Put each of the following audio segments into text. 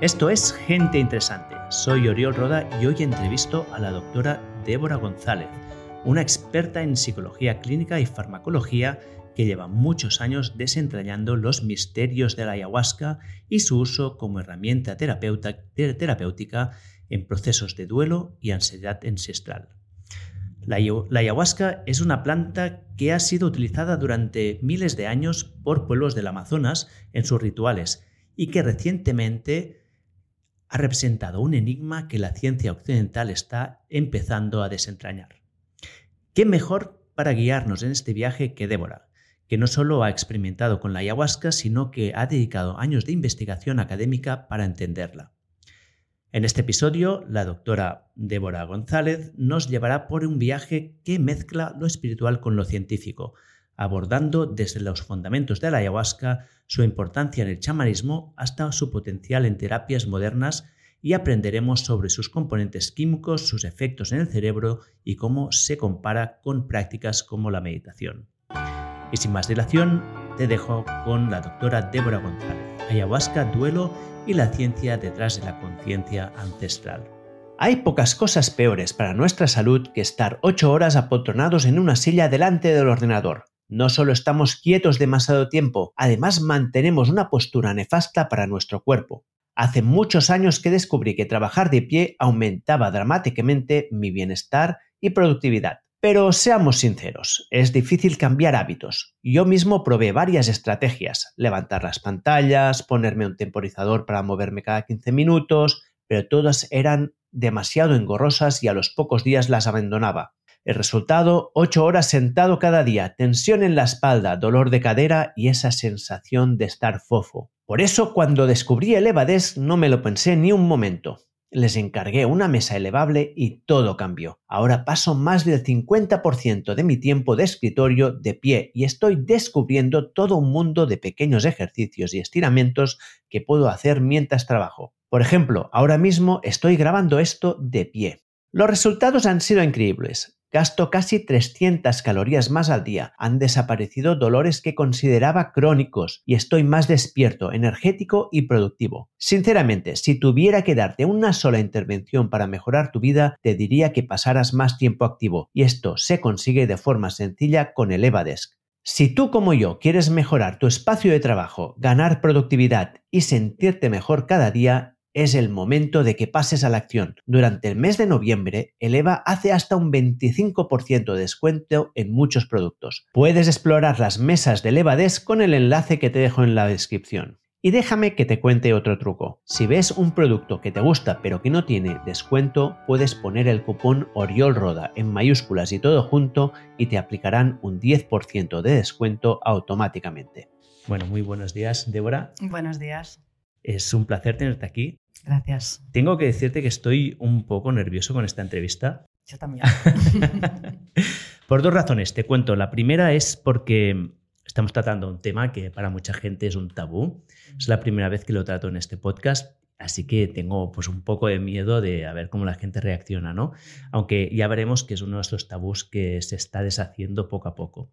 Esto es Gente Interesante. Soy Oriol Roda y hoy entrevisto a la doctora Débora González, una experta en psicología clínica y farmacología que lleva muchos años desentrañando los misterios de la ayahuasca y su uso como herramienta terapéutica en procesos de duelo y ansiedad ancestral. La, ayahuasca es una planta que ha sido utilizada durante miles de años por pueblos del Amazonas en sus rituales y que recientemente ha representado un enigma que la ciencia occidental está empezando a desentrañar. ¿Qué mejor para guiarnos en este viaje que Débora, que no solo ha experimentado con la ayahuasca, sino que ha dedicado años de investigación académica para entenderla? En este episodio, la doctora Débora González nos llevará por un viaje que mezcla lo espiritual con lo científico, abordando desde los fundamentos de la ayahuasca, su importancia en el chamanismo hasta su potencial en terapias modernas y aprenderemos sobre sus componentes químicos, sus efectos en el cerebro y cómo se compara con prácticas como la meditación. Y sin más dilación, te dejo con la doctora Débora González, ayahuasca, duelo y la ciencia detrás de la conciencia ancestral. Hay pocas cosas peores para nuestra salud que estar ocho horas apotronados en una silla delante del ordenador. No solo estamos quietos demasiado tiempo, además mantenemos una postura nefasta para nuestro cuerpo. Hace muchos años que descubrí que trabajar de pie aumentaba dramáticamente mi bienestar y productividad. Pero seamos sinceros, es difícil cambiar hábitos. Yo mismo probé varias estrategias, levantar las pantallas, ponerme un temporizador para moverme cada 15 minutos, pero todas eran demasiado engorrosas y a los pocos días las abandonaba. El resultado, ocho horas sentado cada día, tensión en la espalda, dolor de cadera y esa sensación de estar fofo. Por eso cuando descubrí el Evades no me lo pensé ni un momento. Les encargué una mesa elevable y todo cambió. Ahora paso más del 50% de mi tiempo de escritorio de pie y estoy descubriendo todo un mundo de pequeños ejercicios y estiramientos que puedo hacer mientras trabajo. Por ejemplo, ahora mismo estoy grabando esto de pie. Los resultados han sido increíbles. Gasto casi 300 calorías más al día. Han desaparecido dolores que consideraba crónicos y estoy más despierto, energético y productivo. Sinceramente, si tuviera que darte una sola intervención para mejorar tu vida, te diría que pasaras más tiempo activo y esto se consigue de forma sencilla con el Evadesk. Si tú como yo quieres mejorar tu espacio de trabajo, ganar productividad y sentirte mejor cada día, es el momento de que pases a la acción. Durante el mes de noviembre, Eleva hace hasta un 25% de descuento en muchos productos. Puedes explorar las mesas de Elevades con el enlace que te dejo en la descripción. Y déjame que te cuente otro truco. Si ves un producto que te gusta pero que no tiene descuento, puedes poner el cupón OriolRoda en mayúsculas y todo junto y te aplicarán un 10% de descuento automáticamente. Bueno, muy buenos días, Débora. Buenos días. Es un placer tenerte aquí. Gracias. Tengo que decirte que estoy un poco nervioso con esta entrevista. Yo también. Por dos razones, te cuento. La primera es porque estamos tratando un tema que para mucha gente es un tabú. Es la primera vez que lo trato en este podcast, así que tengo pues un poco de miedo de a ver cómo la gente reacciona, ¿no? Aunque ya veremos que es uno de esos tabús que se está deshaciendo poco a poco.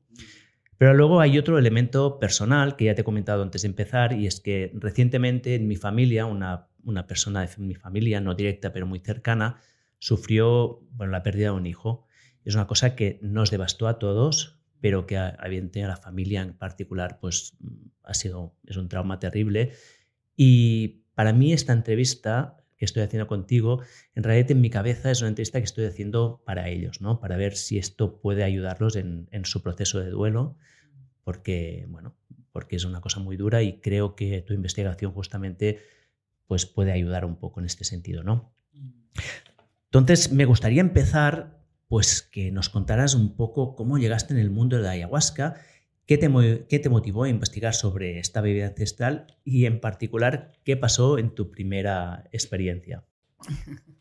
Pero luego hay otro elemento personal que ya te he comentado antes de empezar y es que recientemente en mi familia, una, una persona de mi familia, no directa pero muy cercana, sufrió bueno, la pérdida de un hijo. Es una cosa que nos devastó a todos, pero que evidentemente a la familia en particular pues ha sido, es un trauma terrible. Y para mí esta entrevista que estoy haciendo contigo, en realidad en mi cabeza es una entrevista que estoy haciendo para ellos, ¿no? Para ver si esto puede ayudarlos en, su proceso de duelo, porque, bueno, porque es una cosa muy dura y creo que tu investigación justamente pues puede ayudar un poco en este sentido, ¿no? Entonces, me gustaría empezar pues que nos contaras un poco cómo llegaste en el mundo de la ayahuasca ¿Qué te, motivó a investigar sobre esta bebida ancestral y en particular qué pasó en tu primera experiencia?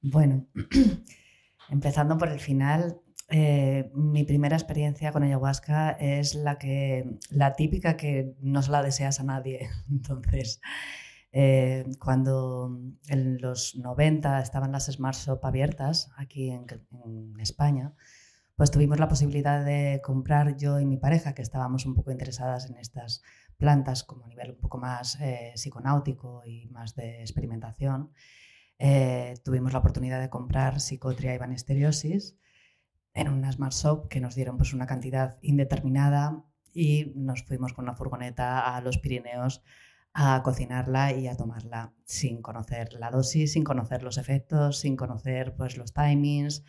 Bueno, empezando por el final, eh, mi primera experiencia con ayahuasca es la que la típica que no se la deseas a nadie. Entonces, eh, cuando en los 90 estaban las Smart Shop abiertas aquí en España, pues tuvimos la posibilidad de comprar yo y mi pareja, que estábamos un poco interesadas en estas plantas como a nivel un poco más eh, psiconáutico y más de experimentación, eh, tuvimos la oportunidad de comprar psicotria y banisteriosis en una Smart Shop que nos dieron pues, una cantidad indeterminada y nos fuimos con una furgoneta a los Pirineos a cocinarla y a tomarla sin conocer la dosis, sin conocer los efectos, sin conocer pues, los timings,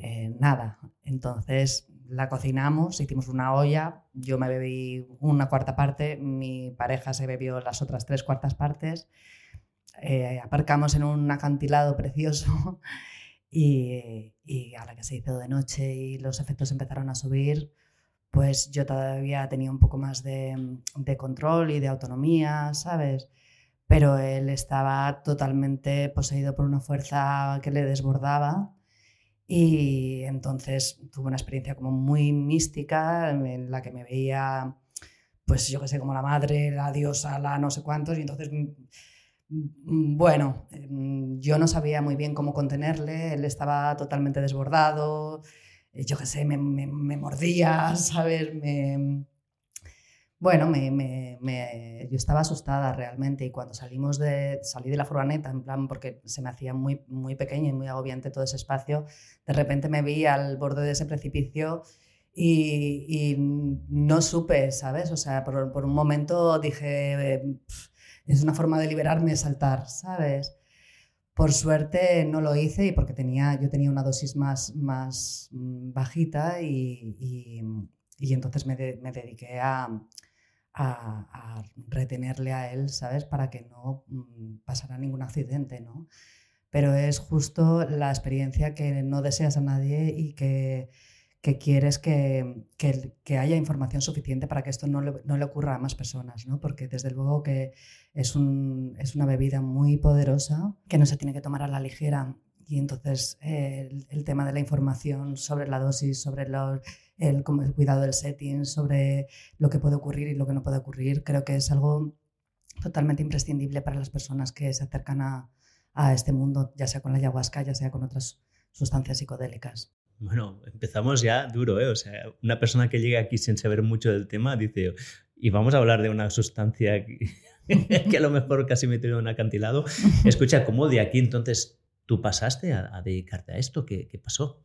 eh, nada. Entonces la cocinamos, hicimos una olla, yo me bebí una cuarta parte, mi pareja se bebió las otras tres cuartas partes, eh, aparcamos en un acantilado precioso y, y a la que se hizo de noche y los efectos empezaron a subir, pues yo todavía tenía un poco más de, de, control y de autonomía, ¿sabes? Pero él estaba totalmente poseído por una fuerza que le desbordaba y entonces tuve una experiencia como muy mística en la que me veía, pues yo qué sé, como la madre, la diosa, la no sé cuántos, y entonces, mm, mm, bueno, mm, yo no sabía muy bien cómo contenerle, él estaba totalmente desbordado, eh, yo qué sé, me, me, me mordía, ¿sabes? Me, bueno, me, me, yo estaba asustada realmente y cuando salimos de, salí de la furgoneta, en plan, porque se me hacía muy, muy pequeño y muy agobiante todo ese espacio, de repente me vi al borde de ese precipicio y, y no supe, ¿sabes? O sea, por, por un momento dije, es una forma de liberarme, saltar, ¿sabes? Por suerte no lo hice y porque tenía, yo tenía una dosis más, más mm, bajita y, y, y entonces me, de, me dediqué a a, retenerle a él, ¿sabes? Para que no mm, pasara ningún accidente, ¿no? Pero es justo la experiencia que no deseas a nadie y que, que quieres que, que, que, haya información suficiente para que esto no le, no le, ocurra a más personas, ¿no? Porque desde luego que es, un, es una bebida muy poderosa que no se tiene que tomar a la ligera y entonces eh, el, el, tema de la información sobre la dosis, sobre los el, cuidado del setting, sobre lo que puede ocurrir y lo que no puede ocurrir, creo que es algo totalmente imprescindible para las personas que se acercan a, este mundo, ya sea con la ayahuasca, ya sea con otras sustancias psicodélicas. Bueno, empezamos ya duro, ¿eh? O sea, una persona que llega aquí sin saber mucho del tema dice, y vamos a hablar de una sustancia que, que a lo mejor casi me tiene un acantilado. Escucha, ¿cómo de aquí entonces tú pasaste a, dedicarte a esto? ¿Qué, ¿Qué, pasó?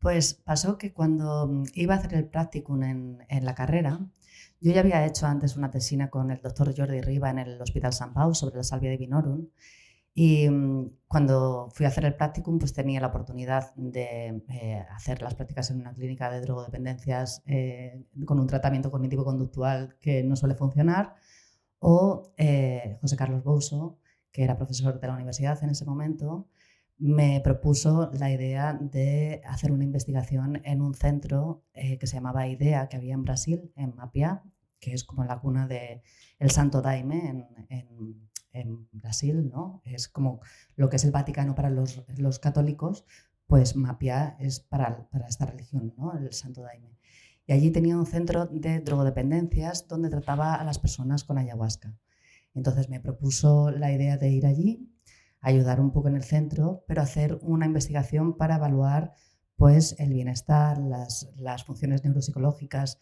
Pues pasó que cuando iba a hacer el practicum en, en, la carrera, yo ya había hecho antes una tesina con el doctor Jordi Riva en el Hospital San Pau sobre la salvia divinorum. Y mm, cuando fui a hacer el practicum, pues tenía la oportunidad de eh, hacer las prácticas en una clínica de drogodependencias eh, con un tratamiento cognitivo-conductual que no suele funcionar, o eh, José Carlos Bouso, que era profesor de la universidad en ese momento, me propuso la idea de hacer una investigación en un centro eh, que se llamaba IDEA, que había en Brasil, en Mapia, que es como la cuna del el Santo Daime en, Brasil, ¿no? Es como lo que es el Vaticano para los, los católicos, pues Mapia es para, para, esta religión, ¿no? El Santo Daime. Y allí tenía un centro de drogodependencias donde trataba a las personas con ayahuasca. Entonces me propuso la idea de ir allí ayudar un poco en el centro, pero hacer una investigación para evaluar pues, el bienestar, las, las funciones neuropsicológicas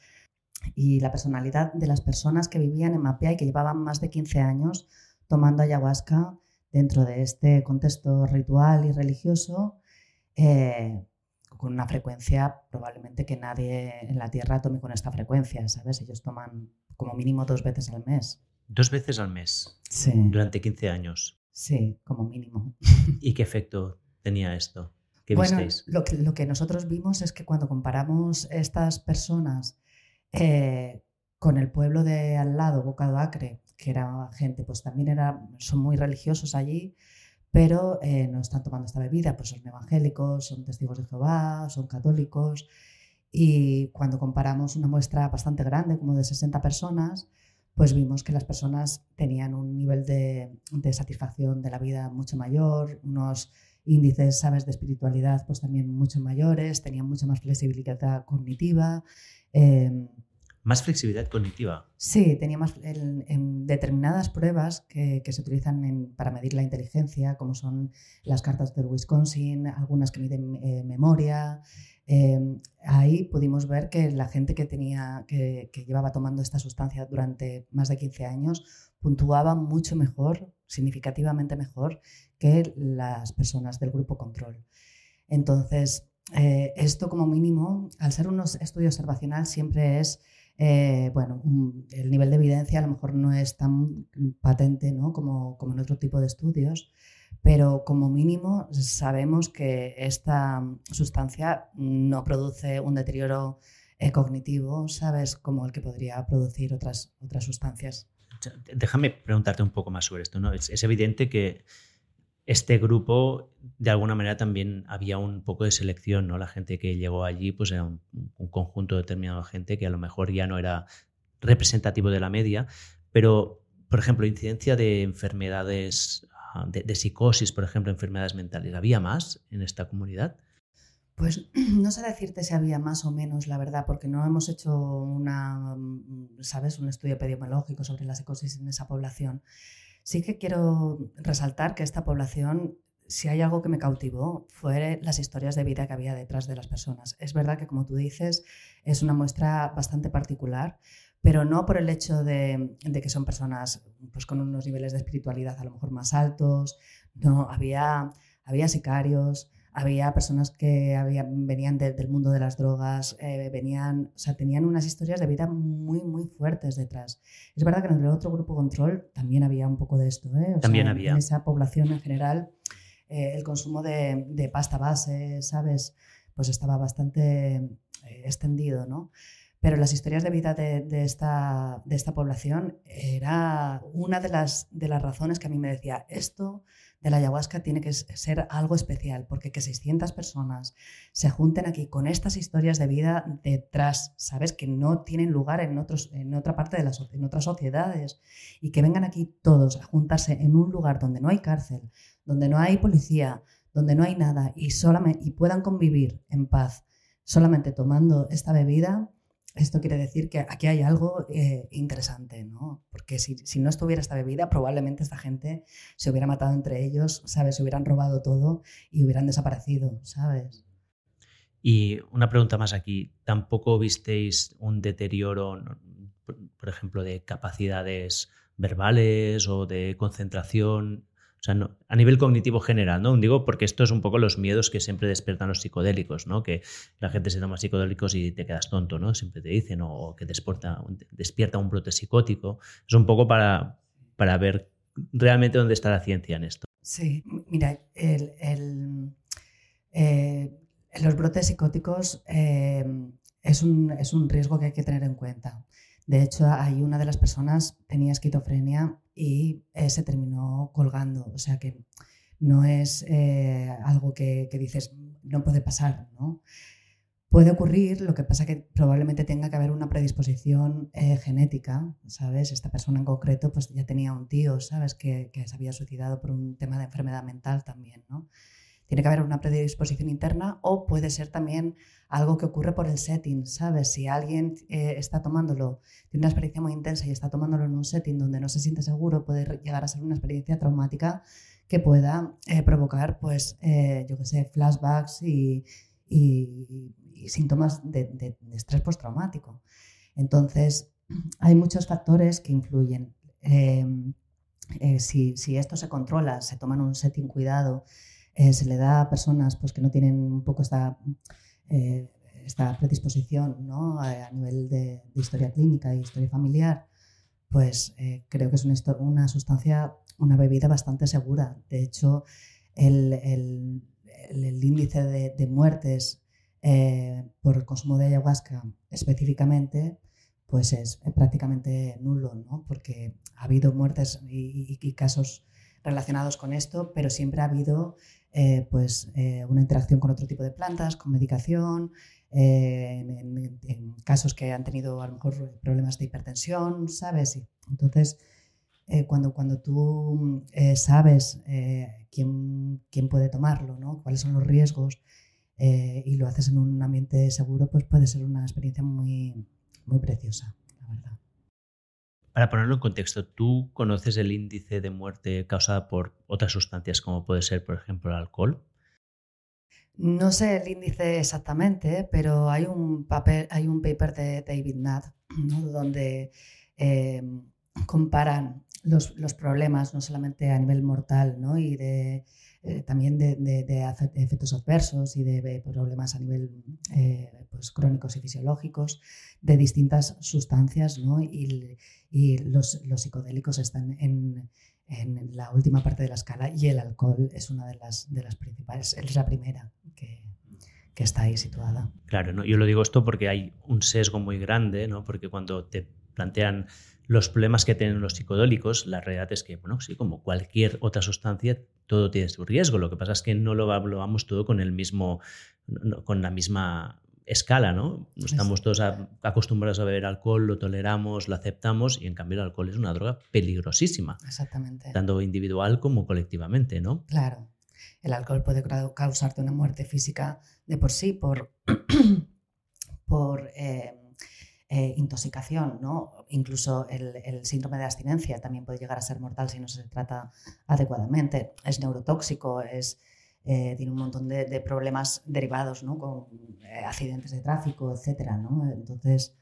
y la personalidad de las personas que vivían en Mapea y que llevaban más de 15 años tomando ayahuasca dentro de este contexto ritual y religioso, eh, con una frecuencia probablemente que nadie en la Tierra tome con esta frecuencia, ¿sabes? Ellos toman como mínimo dos veces al mes. Dos veces al mes. Sí. Durante 15 años. Sí, como mínimo. ¿Y qué efecto tenía esto? ¿Qué bueno, visteis? Lo que, lo que nosotros vimos es que cuando comparamos estas personas eh, con el pueblo de al lado, Bocado Acre, que era gente, pues también era, son muy religiosos allí, pero eh, no están tomando esta bebida, pues son evangélicos, son testigos de Jehová, son católicos. Y cuando comparamos una muestra bastante grande, como de 60 personas, pues vimos que las personas tenían un nivel de, de, satisfacción de la vida mucho mayor, unos índices, sabes, de espiritualidad pues también mucho mayores, tenían mucha más flexibilidad cognitiva. Eh, Más flexibilidad cognitiva. Sí, tenía más en, determinadas pruebas que, se utilizan para medir la inteligencia, como son las cartas del Wisconsin, algunas que miden eh, memoria. Em, ahí pudimos ver que la gente que, tenía, que, llevaba tomando esta sustancia durante más de 15 años puntuaba mucho mejor, significativamente mejor, que las personas del grupo control. Entonces, eh, esto como mínimo, al ser un estudio observacional, siempre es eh, bueno, el nivel de evidencia a lo mejor no es tan patente ¿no? como, como, en otro tipo de estudios, pero como mínimo sabemos que esta sustancia no produce un deterioro eh, cognitivo, ¿sabes? Como el que podría producir otras, otras sustancias. Déjame preguntarte un poco más sobre esto. ¿no? es evidente que este grupo, de alguna manera, también había un poco de selección, ¿no? La gente que llegó allí, pues era un, conjunto determinado de gente que a lo mejor ya no era representativo de la media, pero, por ejemplo, incidencia de enfermedades, ah, de, psicosis, por ejemplo, enfermedades mentales, ¿había más en esta comunidad? Pues no sé decirte si había más o menos, la verdad, porque no hemos hecho una, mm, ¿sabes? un estudio epidemiológico sobre la psicosis en esa población. Sí que quiero resaltar que esta población, si hay algo que me cautivó, fue las historias de vida que había detrás de las personas. Es verdad que, como tú dices, es una muestra bastante particular, pero no por el hecho de, que son personas pues, con unos niveles de espiritualidad a lo mejor más altos, no, había, había sicarios, había personas que venían del mundo de las drogas, eh, venían, o sea, tenían unas historias de vida muy, muy fuertes detrás. Es verdad que en el otro grupo control también había un poco de esto. ¿eh? también había. En esa población en general, eh, el consumo de, pasta base, ¿sabes? Pues estaba bastante extendido, ¿no? Pero las historias de vida de, esta, de esta población era una de las, de las razones que a mí me decía, esto de la ayahuasca tiene que ser algo especial, porque que 600 personas se junten aquí con estas historias de vida detrás, ¿sabes? Que no tienen lugar en, otros, en otra parte de las en otras sociedades y que vengan aquí todos a juntarse en un lugar donde no hay cárcel, donde no hay policía, donde no hay nada y, solamente, y puedan convivir en paz solamente tomando esta bebida, esto quiere decir que aquí hay algo eh, interesante, ¿no? Porque si, no estuviera esta bebida, probablemente esta gente se hubiera matado entre ellos, ¿sabes? Se hubieran robado todo y hubieran desaparecido, ¿sabes? Y una pregunta más aquí. ¿Tampoco visteis un deterioro, por ejemplo, de capacidades verbales o de concentración o sea, a nivel cognitivo general, ¿no? Digo porque esto es un poco los miedos que siempre despiertan los psicodélicos, ¿no? Que la gente se toma psicodélicos y te quedas tonto, ¿no? Siempre te dicen, o que despierta, un brote psicótico. Es un poco para, para ver realmente dónde está la ciencia en esto. Sí, mira, el, eh, los brotes psicóticos eh, es, un, es un riesgo que hay que tener en cuenta. De hecho, hay una de las personas tenía esquizofrenia y eh, se terminó colgando. O sea que no es eh, algo que, dices, no puede pasar, ¿no? Puede ocurrir, lo que pasa que probablemente tenga que haber una predisposición eh, genética, ¿sabes? Esta persona en concreto pues ya tenía un tío, ¿sabes? Que, que se había suicidado por un tema de enfermedad mental también, ¿no? Tiene que haber una predisposición interna o puede ser también algo que ocurre por el setting, ¿sabes? Si alguien eh, está tomándolo, tiene una experiencia muy intensa y está tomándolo en un setting donde no se siente seguro, puede llegar a ser una experiencia traumática que pueda eh, provocar, pues, eh, yo qué sé, flashbacks y, síntomas de, estrés postraumático. Entonces, hay muchos factores que influyen. Em, si, si, esto se controla, se toma en un setting cuidado, eh, se le da a personas pues, que no tienen un poco esta, eh, esta predisposición ¿no? a, nivel de, historia clínica y historia familiar, pues eh, creo que es una, sustancia, una bebida bastante segura. De hecho, el, el, el índice de, muertes por el consumo de ayahuasca específicamente, pues es prácticamente nulo, ¿no? porque ha habido muertes y, casos relacionados con esto, pero siempre ha habido eh, pues, eh, una interacción con otro tipo de plantas, con medicación, eh, en, casos que han tenido a lo mejor problemas de hipertensión, ¿sabes? entonces, cuando, cuando tú sabes quién, quién, puede tomarlo, ¿no? cuáles son los riesgos y lo haces en un ambiente seguro, pues puede ser una experiencia muy, muy preciosa, la verdad. Para ponerlo en contexto, ¿tú conoces el índice de muerte causada por otras sustancias como puede ser, por ejemplo, el alcohol? No sé el índice exactamente, pero hay un, papel, hay un paper de David Nutt donde eh, comparan los, problemas no solamente a nivel mortal ¿no? y de, eh, también de, efectos adversos y de problemas a nivel eh, pues, crónicos y fisiológicos de distintas sustancias ¿no? y, y los, los, psicodélicos están en, en, la última parte de la escala y el alcohol es una de las, de las principales, es la primera que, que está ahí situada. Claro, ¿no? yo lo digo esto porque hay un sesgo muy grande, ¿no? porque cuando te plantean los problemas que tienen los psicodélicos, la realidad es que, bueno, sí, como cualquier otra sustancia, todo tiene su riesgo. Lo que pasa es que no lo evaluamos todo con el mismo, con la misma escala, ¿no? Estamos todos acostumbrados a beber alcohol, lo toleramos, lo aceptamos y en cambio el alcohol es una droga peligrosísima. Exactamente. Tanto individual como colectivamente, ¿no? Claro. El alcohol puede causarte una muerte física de por sí, por, por eh, eh, intoxicación, ¿no? Incluso el, síndrome de abstinencia también puede llegar a ser mortal si no se trata adecuadamente. Es neurotóxico, es, eh, tiene un montón de, problemas derivados, ¿no? Con eh, accidentes de tráfico, etcétera, ¿no? Entonces,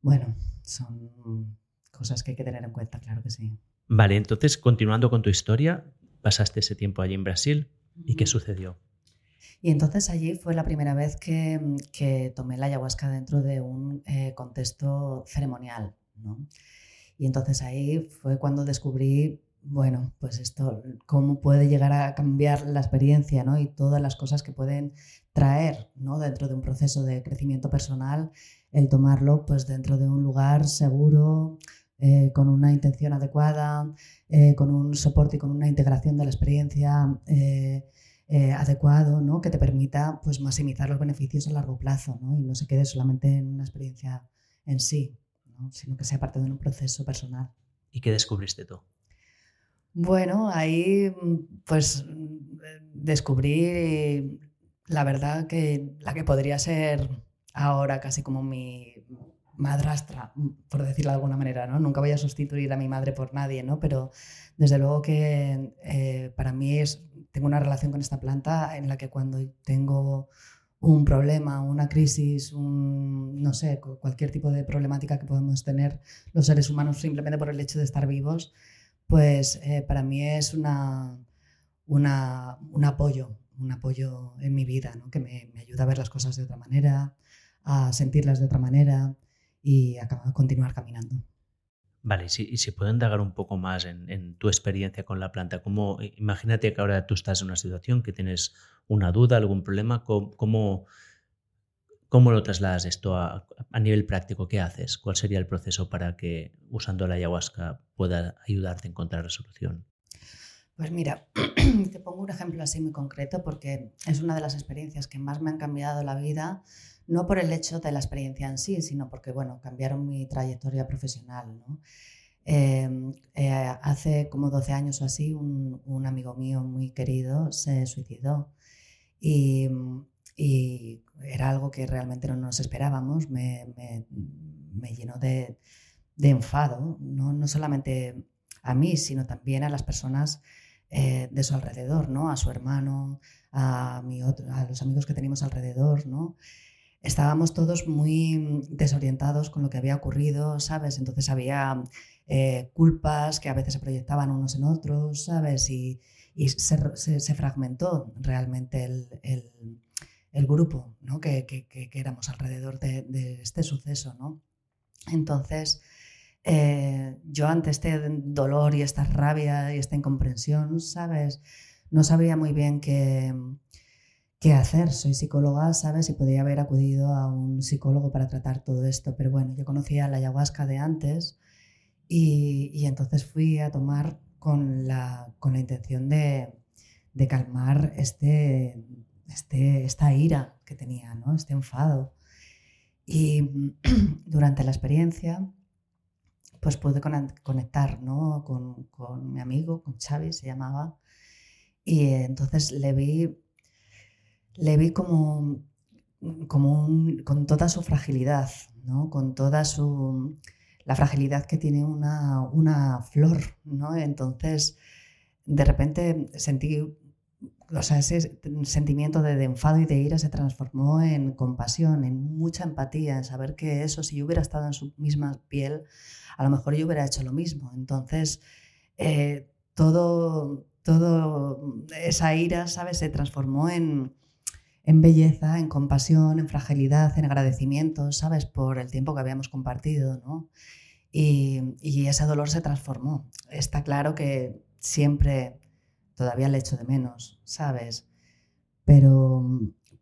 bueno, son cosas que hay que tener en cuenta, claro que sí. Vale, entonces, continuando con tu historia, pasaste ese tiempo allí en Brasil y ¿qué sucedió? Y entonces allí fue la primera vez que, tomé la ayahuasca dentro de un eh, contexto ceremonial. Y entonces ahí fue cuando descubrí, bueno, pues esto, cómo puede llegar a cambiar la experiencia ¿no? y todas las cosas que pueden traer ¿no? dentro de un proceso de crecimiento personal, el tomarlo pues dentro de un lugar seguro, eh, con una intención adecuada, eh, con un soporte y con una integración de la experiencia adecuado, ¿no? que te permita pues, maximizar los beneficios a largo plazo ¿no? y no se quede solamente en una experiencia en sí, sino que sea parte de un proceso personal. ¿Y qué descubriste tú? Bueno, ahí pues descubrí la verdad que la que podría ser ahora casi como mi madrastra, por decirlo de alguna manera, ¿no? Nunca voy a sustituir a mi madre por nadie, ¿no? Pero desde luego que eh, para mí es tengo una relación con esta planta en la que cuando tengo un problema, una crisis, un, no sé, cualquier tipo de problemática que podemos tener los seres humanos simplemente por el hecho de estar vivos, pues eh, para mí es una, una, un apoyo, un apoyo en mi vida, ¿no? que me, me, ayuda a ver las cosas de otra manera, a sentirlas de otra manera y a continuar caminando. Vale, y si puedo indagar un poco más en, tu experiencia con la planta, ¿cómo, imagínate que ahora tú estás en una situación que tienes una duda, algún problema, ¿cómo, cómo, lo trasladas esto a, nivel práctico? ¿Qué haces? ¿Cuál sería el proceso para que usando la ayahuasca pueda ayudarte a encontrar resolución? Pues mira, te pongo un ejemplo así muy concreto porque es una de las experiencias que más me han cambiado la vida no por el hecho de la experiencia en sí, sino porque, bueno, cambiaron mi trayectoria profesional, em, eh, hace como 12 años o así, un, amigo mío muy querido se suicidó y, era algo que realmente no nos esperábamos, me, llenó de, enfado, ¿no? solamente a mí, sino también a las personas eh, de su alrededor, ¿no? a su hermano, a, mi a los amigos que teníamos alrededor. ¿no? Estábamos todos muy desorientados con lo que había ocurrido, ¿sabes? Entonces había eh, culpas que a veces se proyectaban unos en otros, ¿sabes? Y, se, fragmentó realmente el, grupo ¿no? que, éramos alrededor de, este suceso, ¿no? Entonces, eh, yo ante este dolor y esta rabia y esta incomprensión, ¿sabes? No sabía muy bien qué qué hacer. Soy psicóloga, ¿sabes? Y podría haber acudido a un psicólogo para tratar todo esto, pero bueno, yo conocía la ayahuasca de antes y, entonces fui a tomar con la, con la intención de, de calmar este, este, esta ira que tenía, ¿no? este enfado. Y durante la experiencia, pues pude conectar ¿no? con, con mi amigo, con Xavi se llamaba, y entonces le vi le vi como como con toda su fragilidad, ¿no? con toda su, la fragilidad que tiene una, una flor. ¿no? Entonces, de repente sentí, o sea, ese sentimiento de, de, enfado y de ira se transformó en compasión, en mucha empatía, en saber que eso, si yo hubiera estado en su misma piel, a lo mejor yo hubiera hecho lo mismo. Entonces, eh, todo, todo esa ira, ¿sabes? Se transformó en, en belleza, en compasión, en fragilidad, en agradecimiento, ¿sabes? Por el tiempo que habíamos compartido, ¿no? Y, ese dolor se transformó. Está claro que siempre todavía le echo de menos, ¿sabes? Pero,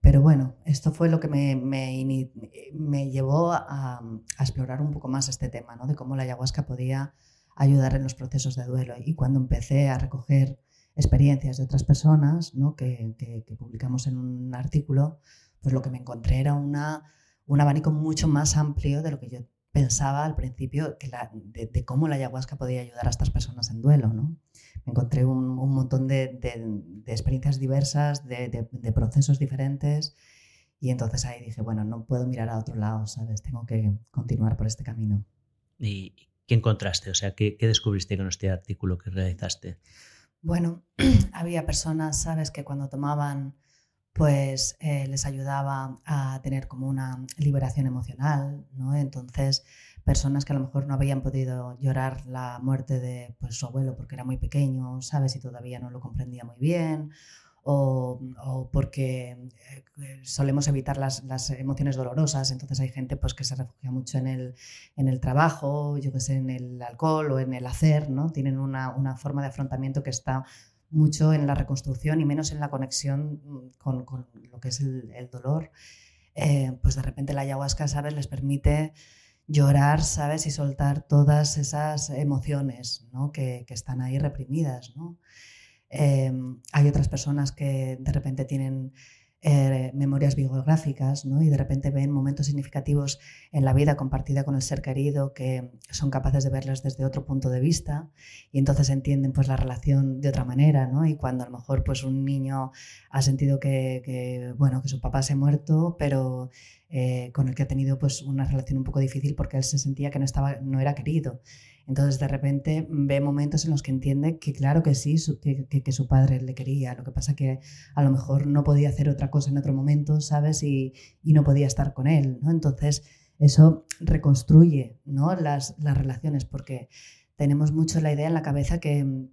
pero bueno, esto fue lo que me, me, llevó a, a, explorar un poco más este tema, ¿no? De cómo la ayahuasca podía ayudar en los procesos de duelo. Y cuando empecé a recoger experiencias de otras personas ¿no? que, publicamos en un artículo, pues lo que me encontré era un abanico mucho más amplio de lo que yo pensaba al principio de, cómo la ayahuasca podía ayudar a estas personas en duelo. ¿no? Me encontré un, montón de, de, experiencias diversas, de, procesos diferentes. Y entonces ahí dije, bueno, no puedo mirar a otro lado, ¿sabes? Tengo que continuar por este camino. ¿Y qué encontraste? O sea, ¿qué, qué descubriste con este artículo que realizaste? Bueno, había personas, ¿sabes?, que cuando tomaban, pues eh, les ayudaba a tener como una liberación emocional, ¿no? Entonces, personas que a lo mejor no habían podido llorar la muerte de pues, su abuelo porque era muy pequeño, ¿sabes?, y todavía no lo comprendía muy bien, o, porque eh, solemos evitar las, las, emociones dolorosas, entonces hay gente pues, que se refugia mucho en el, en el trabajo, yo que sé, en el alcohol o en el hacer, ¿no? Tienen una, una forma de afrontamiento que está mucho en la reconstrucción y menos en la conexión con, con lo que es el, el dolor. Eh, pues de repente la ayahuasca, ¿sabes?, les permite llorar, ¿sabes?, y soltar todas esas emociones, ¿no? que, que están ahí reprimidas, ¿no? Em, hay otras personas que de repente tienen eh, memorias biográficas ¿no? y de repente ven momentos significativos en la vida compartida con el ser querido que son capaces de verlos desde otro punto de vista y entonces entienden pues, la relación de otra manera ¿no? y cuando a lo mejor pues, un niño ha sentido que, que bueno, que su papá se ha muerto pero eh, con el que ha tenido pues, una relación un poco difícil porque él se sentía que no, estaba, no era querido entonces de repente ve momentos en los que entiende que claro que sí, que, su padre le quería, lo que pasa que a lo mejor no podía hacer otra cosa en otro momento, ¿sabes? Y, no podía estar con él, ¿no? Entonces eso reconstruye ¿no? las, relaciones porque tenemos mucho la idea en la cabeza que,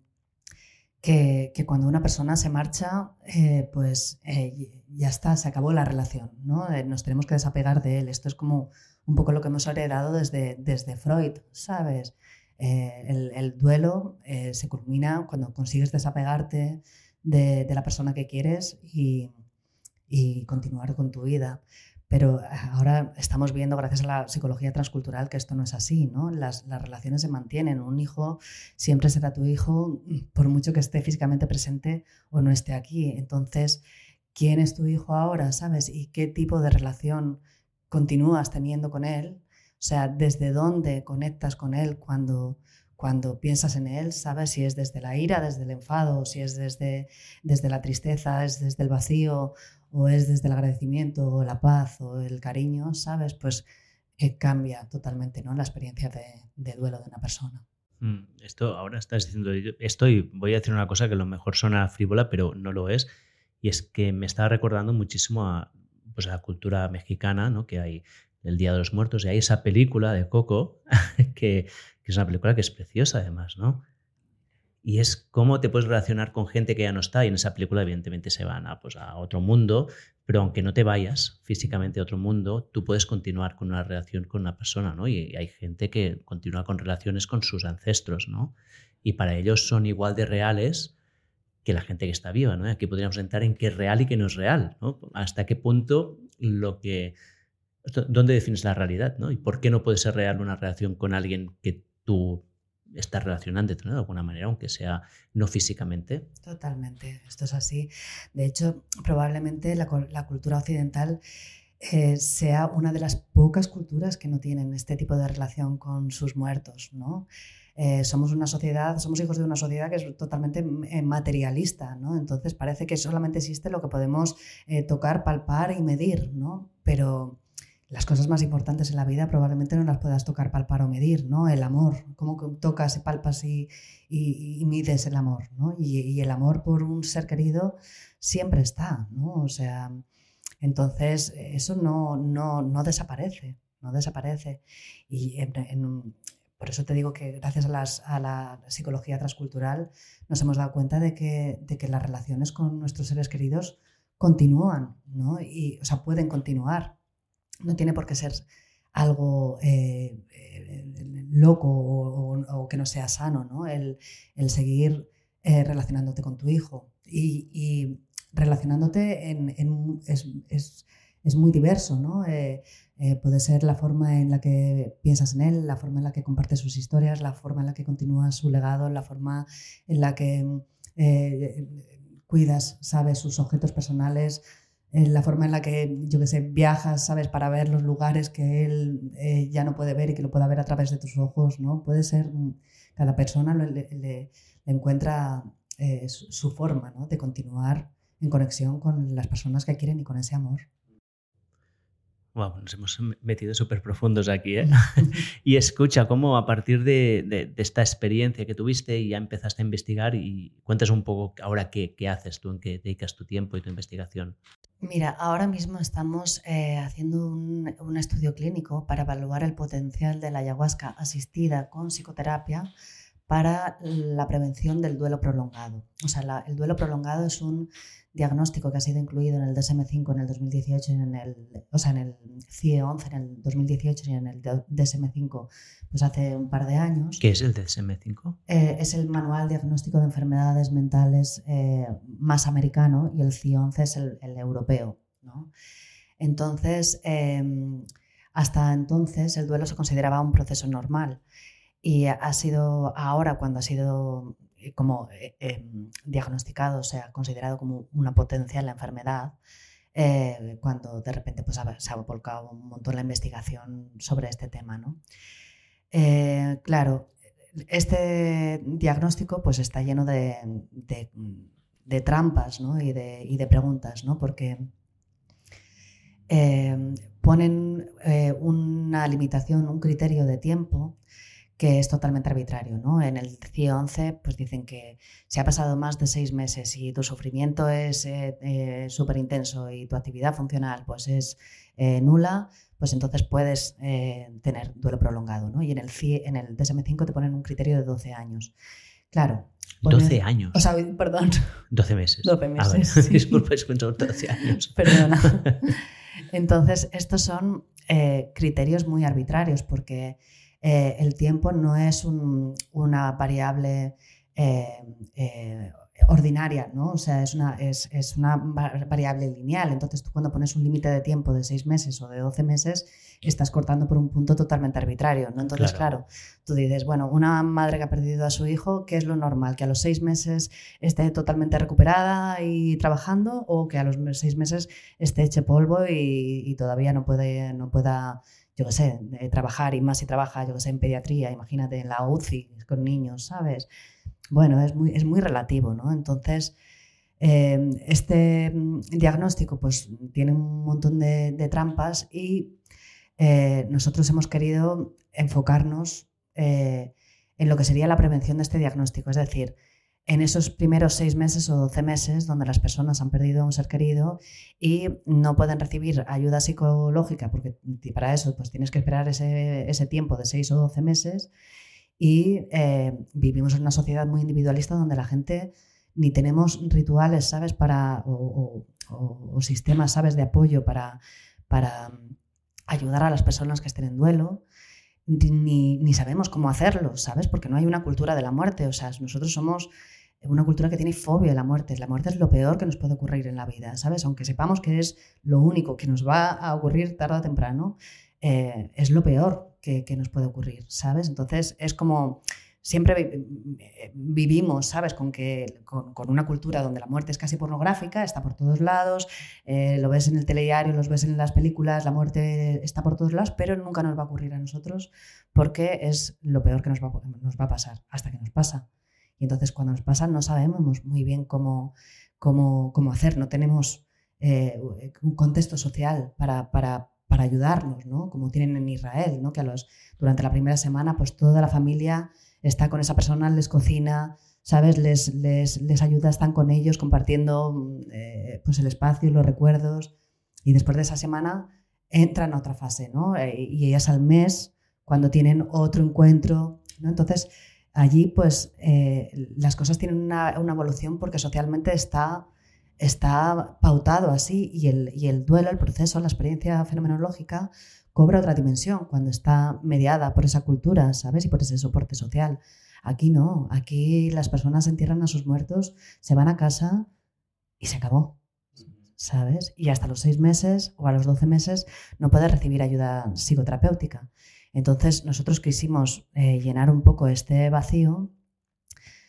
que, cuando una persona se marcha, eh, pues eh, ya está, se acabó la relación, ¿no? Eh, nos tenemos que desapegar de él. Esto es como un poco lo que hemos heredado desde, desde Freud, ¿sabes? Eh, el, duelo eh, se culmina cuando consigues desapegarte de, la persona que quieres y, continuar con tu vida. Pero ahora estamos viendo, gracias a la psicología transcultural, que esto no es así, ¿no? Las, relaciones se mantienen. Un hijo siempre será tu hijo, por mucho que esté físicamente presente o no esté aquí. Entonces, ¿quién es tu hijo ahora, sabes? ¿Y qué tipo de relación continúas teniendo con él? O sea, desde dónde conectas con él cuando, cuando piensas en él, sabes si es desde la ira, desde el enfado, si es desde, desde la tristeza, es desde el vacío, o es desde el agradecimiento, o la paz, o el cariño, ¿sabes? Pues que cambia totalmente ¿no? la experiencia de, duelo de una persona. Mm, esto ahora estás diciendo, estoy, voy a decir una cosa que a lo mejor suena frívola, pero no lo es, y es que me está recordando muchísimo a, pues a la cultura mexicana, ¿no? que hay el Día de los Muertos, y hay esa película de Coco, que, es una película que es preciosa además, ¿no? Y es cómo te puedes relacionar con gente que ya no está, y en esa película evidentemente se van a, pues, a otro mundo, pero aunque no te vayas físicamente a otro mundo, tú puedes continuar con una relación con una persona, ¿no? Y hay gente que continúa con relaciones con sus ancestros, ¿no? Y para ellos son igual de reales que la gente que está viva, ¿no? Aquí podríamos entrar en qué es real y qué no es real, ¿no? Hasta qué punto lo que ¿Dónde defines la realidad? ¿no? ¿Y por qué no puede ser real una relación con alguien que tú estás relacionando de alguna manera, aunque sea no físicamente? Totalmente, esto es así. De hecho, probablemente la, cultura occidental eh, sea una de las pocas culturas que no tienen este tipo de relación con sus muertos, ¿no? eh, somos una sociedad, somos hijos de una sociedad que es totalmente eh, materialista, ¿no? Entonces parece que solamente existe lo que podemos tocar, palpar y medir, ¿no? Pero las cosas más importantes en la vida probablemente no las puedas tocar, palpar o medir, ¿no? El amor, cómo tocas y palpas y, y, mides el amor, ¿no? Y, y, el amor por un ser querido siempre está, ¿no? O sea, entonces eso no, no, no desaparece, no desaparece. Y por eso te digo que gracias a, las, a, la psicología transcultural nos hemos dado cuenta de que, de que las relaciones con nuestros seres queridos continúan, ¿no? Y, o sea, pueden continuar no tiene por qué ser algo eh, eh, loco o, que no sea sano, ¿no? El, seguir eh, relacionándote con tu hijo. Y, relacionándote en, es, muy diverso, ¿no? puede ser la forma en la que piensas en él, la forma en la que compartes sus historias, la forma en la que continúas su legado, la forma en la que cuidas, sabes, sus objetos personales, la forma en la que, yo que sé, viajas, ¿sabes? Para ver los lugares que él eh, ya no puede ver y que lo pueda ver a través de tus ojos, ¿no? Puede ser, mm, cada persona le, encuentra eh, su, forma, ¿no? De continuar en conexión con las personas que quieren y con ese amor. Wow, nos hemos metido súper profundos aquí. ¿eh? y escucha, cómo a partir de, esta experiencia que tuviste y ya empezaste a investigar y cuentas un poco ahora qué, qué haces tú, en qué dedicas tu tiempo y tu investigación. Mira, ahora mismo estamos eh, haciendo un, estudio clínico para evaluar el potencial de la ayahuasca asistida con psicoterapia para la prevención del duelo prolongado. O sea, el duelo prolongado es un diagnóstico que ha sido incluido en el DSM-5 en el 2018, en el, o sea, en el CIE-11 en el 2018 y en el DSM-5 pues hace un par de años. ¿Qué es el DSM-5? Eh, es el Manual Diagnóstico de Enfermedades Mentales eh, más americano y el CIE-11 es el, europeo. ¿no? Entonces, em, hasta entonces el duelo se consideraba un proceso normal y ha sido ahora cuando ha sido eh, como eh, em, diagnosticado, o sea, considerado como una potencia en la enfermedad, eh, cuando de repente pues, se ha volcado un montón la investigación sobre este tema. ¿no? claro, este diagnóstico pues, está lleno de, de, trampas ¿no? y, de, y, de, preguntas, ¿no? porque ponen una limitación, un criterio de tiempo que es totalmente arbitrario. ¿no? En el CIE 11 pues dicen que si ha pasado más de seis meses y tu sufrimiento es eh, eh, súper intenso y tu actividad funcional pues es eh, nula, pues entonces puedes tener duelo prolongado. ¿no? Y en el, en el DSM-5 te ponen un criterio de 12 años. Claro. 12 años. O sea, perdón. 12 meses. 12 ah, meses. Disculpa, es 12 años. Perdona. Entonces, estos son criterios muy arbitrarios porque eh, el tiempo no es una variable eh, eh, ordinaria, ¿no? O sea, es una, es, una, variable lineal. Entonces, tú cuando pones un límite de tiempo de seis meses o de doce meses, estás cortando por un punto totalmente arbitrario, ¿no? Entonces, claro. tú dices, bueno, una madre que ha perdido a su hijo, ¿qué es lo normal? ¿Que a los seis meses esté totalmente recuperada y trabajando o que a los seis meses esté hecho polvo y, y todavía no, puede, no pueda yo qué sé, trabajar y más si trabaja, yo qué sé, en pediatría, imagínate en la UCI con niños, ¿sabes? Bueno, es muy, es muy relativo, ¿no? Entonces, em, este mm, diagnóstico pues tiene un montón de, trampas y eh, nosotros hemos querido enfocarnos eh, en lo que sería la prevención de este diagnóstico, es decir, en esos primeros seis meses o doce meses donde las personas han perdido a un ser querido y no pueden recibir ayuda psicológica, porque para eso pues tienes que esperar ese, tiempo de seis o doce meses y eh, vivimos en una sociedad muy individualista donde la gente ni tenemos rituales, ¿sabes? Para, o, sistemas, ¿sabes? De apoyo para, para ayudar a las personas que estén en duelo. Ni, ni, sabemos cómo hacerlo, ¿sabes? Porque no hay una cultura de la muerte. O sea, nosotros somos una cultura que tiene fobia a la muerte. La muerte es lo peor que nos puede ocurrir en la vida, ¿sabes? Aunque sepamos que es lo único que nos va a ocurrir tarde o temprano, eh, es lo peor que, nos puede ocurrir, ¿sabes? Entonces es como siempre vivimos, ¿sabes? Con, que, con, una cultura donde la muerte es casi pornográfica, está por todos lados, eh, lo ves en el telediario, lo ves en las películas, la muerte está por todos lados, pero nunca nos va a ocurrir a nosotros porque es lo peor que nos va, nos va a pasar, hasta que nos pasa. Y entonces cuando nos pasa no sabemos muy bien cómo, cómo, cómo hacer, no tenemos eh, un contexto social para, para, para ayudarnos, ¿no? Como tienen en Israel, ¿no? Que a los, durante la primera semana pues toda la familia está con esa persona, les cocina, ¿sabes? Les, les, les ayuda, están con ellos compartiendo eh, pues el espacio, los recuerdos. Y después de esa semana entran a otra fase, ¿no? Eh, y ellas al mes, cuando tienen otro encuentro, ¿no? Entonces, allí pues eh, las cosas tienen una, una, evolución porque socialmente está, está pautado así y el, y el duelo, el proceso, la experiencia fenomenológica cobra otra dimensión cuando está mediada por esa cultura, ¿sabes? Y por ese soporte social. Aquí no, aquí las personas entierran a sus muertos, se van a casa y se acabó, ¿sabes? Y hasta los seis meses o a los doce meses no puede recibir ayuda psicoterapéutica. Entonces nosotros quisimos eh, llenar un poco este vacío.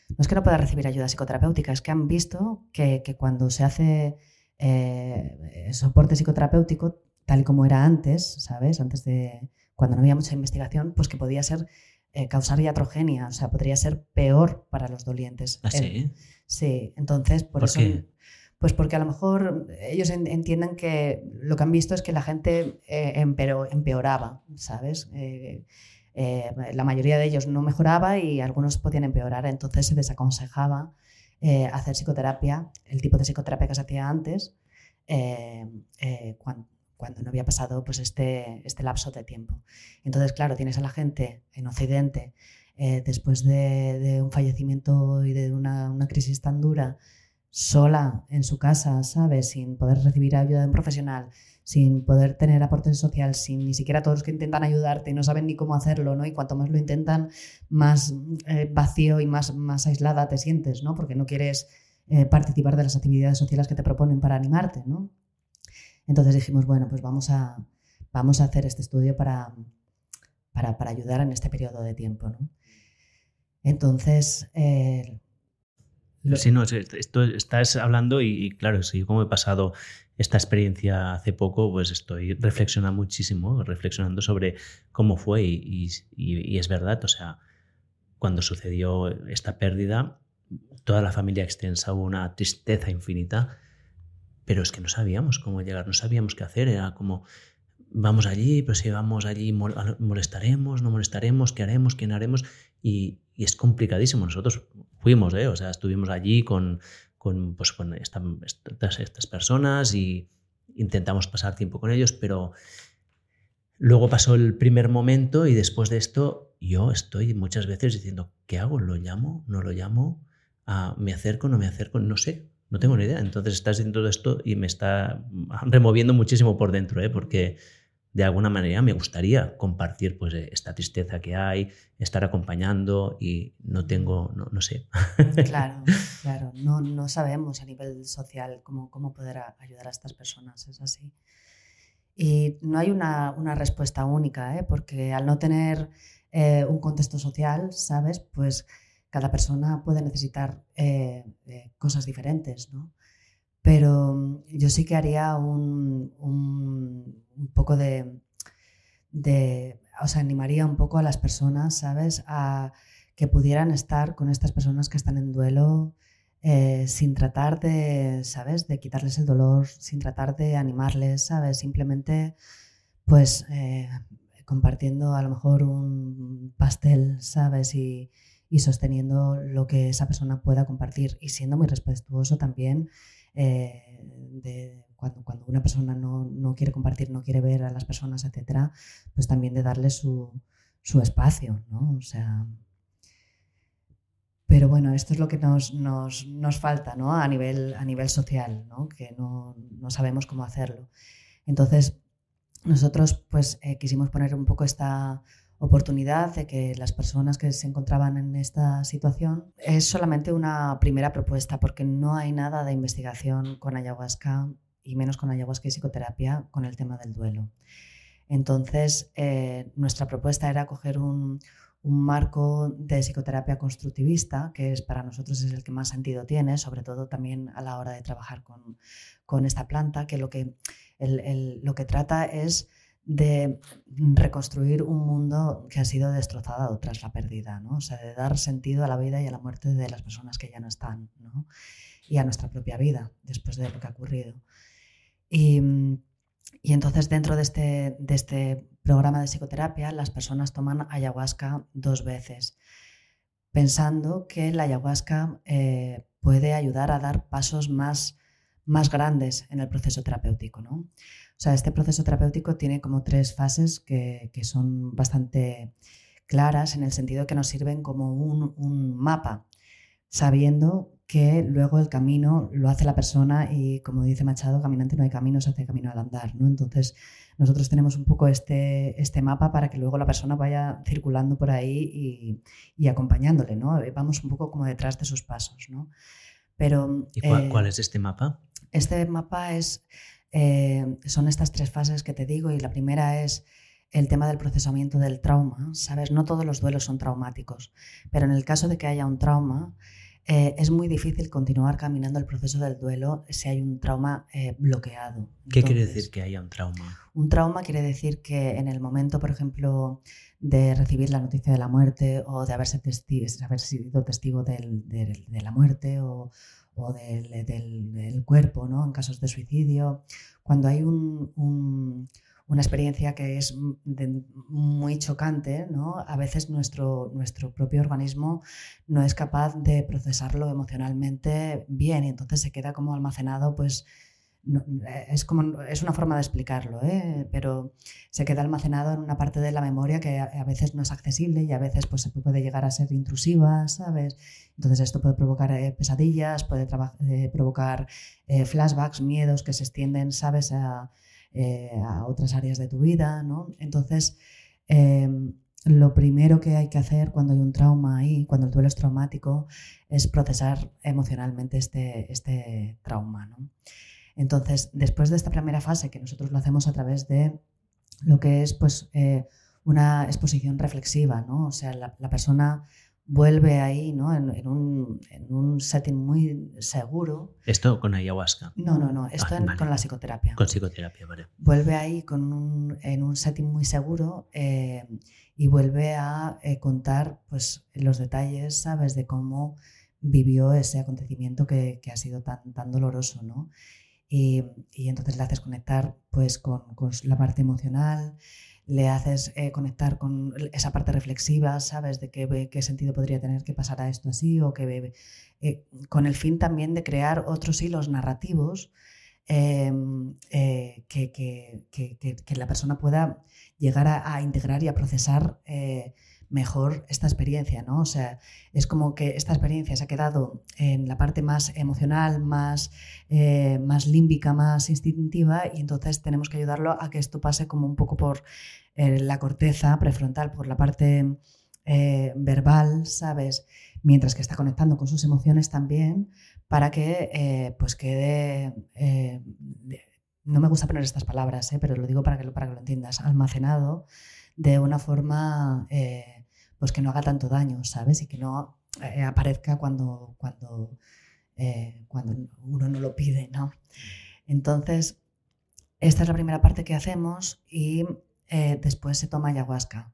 No es que no pueda recibir ayuda psicoterapéutica, es que han visto que, cuando se hace eh, soporte psicoterapéutico tal y como era antes, ¿sabes? Antes de cuando no había mucha investigación, pues que podía ser eh, causar iatrogenia, o sea, podría ser peor para los dolientes. ¿Ah, sí? sí, entonces por, eso... Pues porque a lo mejor ellos entienden que lo que han visto es que la gente eh, empeoraba, ¿sabes? Eh, la mayoría de ellos no mejoraba y algunos podían empeorar, entonces se desaconsejaba hacer psicoterapia, el tipo de psicoterapia que se hacía antes, cuando, no había pasado pues, este, este lapso de tiempo. Entonces, claro, tienes a la gente en Occidente, eh, después de, un fallecimiento y de una, crisis tan dura, sola en su casa, ¿sabes? Sin poder recibir ayuda de un profesional, sin poder tener aporte social, sin ni siquiera todos los que intentan ayudarte no saben ni cómo hacerlo, ¿no? Y cuanto más lo intentan, más eh, vacío y más, más aislada te sientes, ¿no? Porque no quieres eh, participar de las actividades sociales que te proponen para animarte, ¿no? Entonces dijimos, bueno, pues vamos a, vamos a hacer este estudio para, para, ayudar en este periodo de tiempo. ¿no? Entonces... Eh, sí, no, esto estás hablando y, claro, sí, como he pasado esta experiencia hace poco, pues estoy reflexionando muchísimo, reflexionando sobre cómo fue y, y, es verdad, o sea, cuando sucedió esta pérdida, toda la familia extensa hubo una tristeza infinita pero es que no sabíamos cómo llegar, no sabíamos qué hacer, era como, vamos allí, pero si vamos allí molestaremos, no molestaremos, qué haremos, quién haremos, y, es complicadísimo. Nosotros fuimos, ¿eh? o sea, estuvimos allí con, con, pues, con estas, estas personas y intentamos pasar tiempo con ellos, pero luego pasó el primer momento y después de esto yo estoy muchas veces diciendo, ¿qué hago? ¿Lo llamo? ¿No lo llamo? Ah, ¿Me acerco? ¿No me acerco? No sé. No tengo ni idea. Entonces estás diciendo todo esto y me está removiendo muchísimo por dentro, ¿eh? porque de alguna manera me gustaría compartir pues, esta tristeza que hay, estar acompañando y no tengo, no, sé. Claro, claro. No, no, sabemos a nivel social cómo, cómo poder ayudar a estas personas, es así. Y no hay una, una respuesta única, ¿eh? porque al no tener eh, un contexto social, ¿sabes? Pues cada persona puede necesitar eh, eh, cosas diferentes, ¿no? Pero yo sí que haría un, poco de, o sea, animaría un poco a las personas, ¿sabes? A que pudieran estar con estas personas que están en duelo eh, sin tratar de, ¿sabes? De quitarles el dolor, sin tratar de animarles, ¿sabes? Simplemente, pues, compartiendo a lo mejor un pastel, ¿sabes? Y, y sosteniendo lo que esa persona pueda compartir y siendo muy respetuoso también eh, de cuando, cuando, una persona no, no, quiere compartir, no quiere ver a las personas, etcétera, pues también de darle su, su espacio, ¿no? O sea, pero bueno, esto es lo que nos, nos, nos falta ¿no? a, nivel, a nivel social, ¿no? que no, no, sabemos cómo hacerlo. Entonces, nosotros pues eh, quisimos poner un poco esta oportunidad de que las personas que se encontraban en esta situación es solamente una primera propuesta porque no hay nada de investigación con ayahuasca y menos con ayahuasca y psicoterapia con el tema del duelo. Entonces, eh, nuestra propuesta era coger un, un marco de psicoterapia constructivista, que es para nosotros es el que más sentido tiene, sobre todo también a la hora de trabajar con, con esta planta, que lo que, lo que trata es de reconstruir un mundo que ha sido destrozado tras la pérdida, ¿no? o sea, de dar sentido a la vida y a la muerte de las personas que ya no están, ¿no? y a nuestra propia vida después de lo que ha ocurrido. Y, entonces dentro de este, de este programa de psicoterapia, las personas toman ayahuasca dos veces, pensando que la ayahuasca eh, puede ayudar a dar pasos más, más grandes en el proceso terapéutico. ¿no? O sea, este proceso terapéutico tiene como tres fases que, que son bastante claras en el sentido que nos sirven como un, un mapa, sabiendo que luego el camino lo hace la persona y como dice Machado, caminante no hay camino, se hace camino al andar. ¿no? Entonces, nosotros tenemos un poco este, este mapa para que luego la persona vaya circulando por ahí y, acompañándole. ¿no? Vamos un poco como detrás de sus pasos. ¿no? Pero, ¿Y cuál, es este mapa? Este mapa es, eh, son estas tres fases que te digo y la primera es el tema del procesamiento del trauma, ¿sabes? No todos los duelos son traumáticos, pero en el caso de que haya un trauma, eh, es muy difícil continuar caminando el proceso del duelo si hay un trauma eh, bloqueado. ¿Qué quiere decir que haya un trauma? Un trauma quiere decir que en el momento, por ejemplo, de recibir la noticia de la muerte o de haberse haber sido testigo de la muerte o, del, cuerpo, ¿no? en casos de suicidio, cuando hay un una experiencia que es muy chocante, ¿no? A veces nuestro, nuestro propio organismo no es capaz de procesarlo emocionalmente bien y entonces se queda como almacenado, pues es, como, es una forma de explicarlo, ¿eh? pero se queda almacenado en una parte de la memoria que a, veces no es accesible y a veces pues, puede llegar a ser intrusiva, ¿sabes? Entonces esto puede provocar eh, pesadillas, puede eh, provocar flashbacks, miedos que se extienden, ¿sabes? A, eh, a otras áreas de tu vida, ¿no? Entonces, em, lo primero que hay que hacer cuando hay un trauma ahí, cuando el duelo es traumático, es procesar emocionalmente este, este trauma, ¿no? Entonces, después de esta primera fase, que nosotros lo hacemos a través de lo que es pues, eh, una exposición reflexiva, ¿no? O sea, la, la persona vuelve ahí, ¿no? En, un, en, un, setting muy seguro. ¿Esto con ayahuasca? No, no, no, esto ah, con la psicoterapia. Con psicoterapia, vale. Vuelve ahí con un, en un setting muy seguro eh, y vuelve a eh, contar pues, los detalles, ¿sabes?, de cómo vivió ese acontecimiento que, que ha sido tan, tan doloroso, ¿no? Y, y, entonces le haces conectar pues, con, con la parte emocional, le haces eh, conectar con esa parte reflexiva, ¿sabes? De qué, qué, sentido podría tener que pasara esto así o que eh, con el fin también de crear otros hilos narrativos em, eh, que, que, que, la persona pueda llegar a, integrar y a procesar mejor esta experiencia, ¿no? O sea, es como que esta experiencia se ha quedado en la parte más emocional, más, más límbica, más instintiva, y entonces tenemos que ayudarlo a que esto pase como un poco por eh, la corteza prefrontal por la parte eh, verbal, ¿sabes? Mientras que está conectando con sus emociones también, para que eh, pues quede, no me gusta poner estas palabras, pero lo digo para que, para que lo entiendas, almacenado de una forma pues que no haga tanto daño, ¿sabes? Y que no aparezca cuando, cuando, cuando uno no lo pide, ¿no? Entonces, esta es la primera parte que hacemos y eh, después se toma ayahuasca.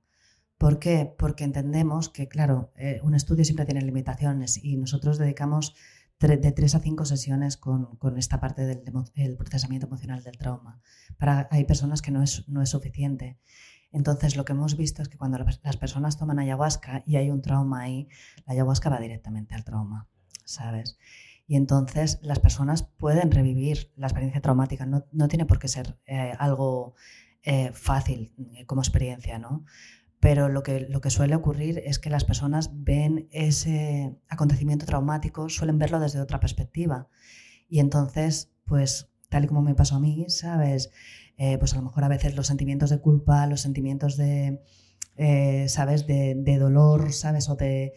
¿Por qué? Porque entendemos que, claro, eh, un estudio siempre tiene limitaciones y nosotros dedicamos de tres a cinco sesiones con, esta parte del procesamiento emocional del trauma. Para, hay personas que no es, no es suficiente. Entonces, lo que hemos visto es que cuando las personas toman ayahuasca y hay un trauma ahí, la ayahuasca va directamente al trauma, ¿sabes? Y entonces las personas pueden revivir la experiencia traumática, no, no tiene por qué ser eh, algo eh, fácil eh, como experiencia, ¿no? Pero lo que, lo que suele ocurrir es que las personas ven ese acontecimiento traumático, suelen verlo desde otra perspectiva. Y entonces, pues, tal y como me pasó a mí, ¿sabes? Eh, pues a lo mejor a veces los sentimientos de culpa, los sentimientos de, ¿sabes? De, dolor, ¿sabes? O de,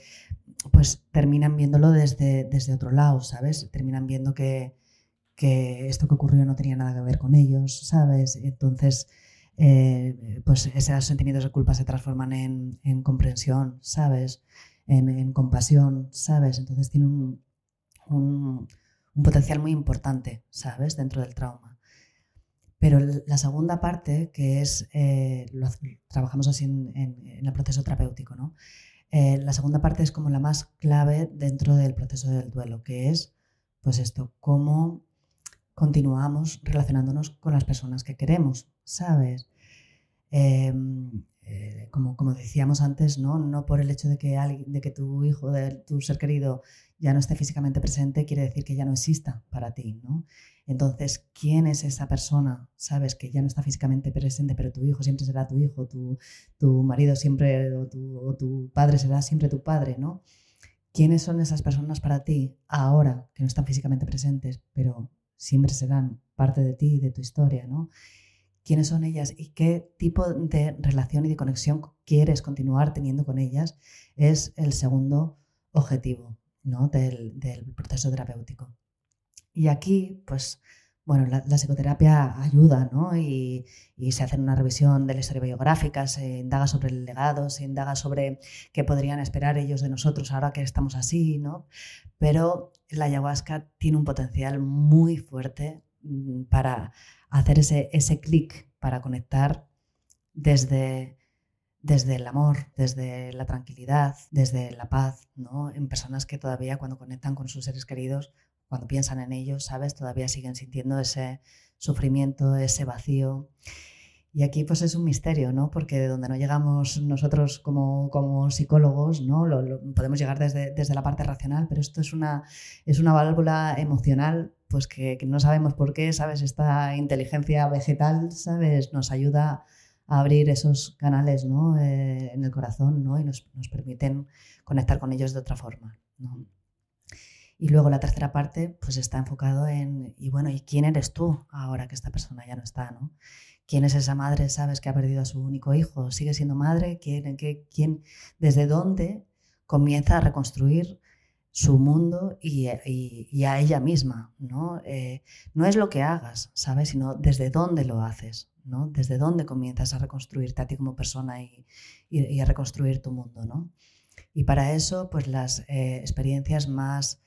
pues terminan viéndolo desde, desde otro lado, ¿sabes? Terminan viendo que, que esto que ocurrió no tenía nada que ver con ellos, ¿sabes? Entonces eh, pues esos sentimientos de culpa se transforman en, comprensión, ¿sabes? En, compasión, ¿sabes? Entonces tiene un, potencial muy importante, ¿sabes? Dentro del trauma. Pero la segunda parte, que es, eh, lo, trabajamos así en, el proceso terapéutico, ¿no? Eh, la segunda parte es como la más clave dentro del proceso del duelo, que es, pues esto, cómo continuamos relacionándonos con las personas que queremos, ¿sabes? Em, eh, como, como, decíamos antes, ¿no? no por el hecho de que, alguien, de que tu hijo, de tu ser querido, ya no esté físicamente presente, quiere decir que ya no exista para ti. ¿no? Entonces, ¿quién es esa persona? Sabes que ya no está físicamente presente, pero tu hijo siempre será tu hijo, tu, tu marido siempre o tu, o tu, padre será siempre tu padre, ¿no? ¿Quiénes son esas personas para ti ahora que no están físicamente presentes, pero siempre serán parte de ti y de tu historia, ¿no? ¿Quiénes son ellas y qué tipo de relación y de conexión quieres continuar teniendo con ellas? Es el segundo objetivo ¿no? del, proceso terapéutico. Y aquí, pues, bueno, la, psicoterapia ayuda, ¿no? Y, se hace una revisión de la historia biográfica, se indaga sobre el legado, se indaga sobre qué podrían esperar ellos de nosotros ahora que estamos así, ¿no? Pero la ayahuasca tiene un potencial muy fuerte para hacer ese, ese clic, para conectar desde, desde el amor, desde la tranquilidad, desde la paz, ¿no? En personas que todavía cuando conectan con sus seres queridos, cuando piensan en ellos, ¿sabes? Todavía siguen sintiendo ese sufrimiento, ese vacío. Y aquí pues es un misterio, ¿no? Porque de donde no llegamos nosotros como, como psicólogos, ¿no? Lo, podemos llegar desde, desde, la parte racional, pero esto es una, es una válvula emocional pues que, no sabemos por qué, ¿sabes? Esta inteligencia vegetal, ¿sabes? Nos ayuda a abrir esos canales, ¿no? Eh, en el corazón, ¿no? Y nos, nos, permiten conectar con ellos de otra forma, ¿no? Y luego la tercera parte, pues está enfocado en, y bueno, ¿y quién eres tú ahora que esta persona ya no está, ¿no? ¿Quién es esa madre, sabes, que ha perdido a su único hijo? ¿Sigue siendo madre? ¿Quién, quién, ¿Desde dónde comienza a reconstruir su mundo y, a ella misma? ¿no? Eh, no es lo que hagas, ¿sabes? Sino desde dónde lo haces, ¿no? Desde dónde comienzas a reconstruirte a ti como persona y, a reconstruir tu mundo, ¿no? Y para eso, pues las eh, experiencias más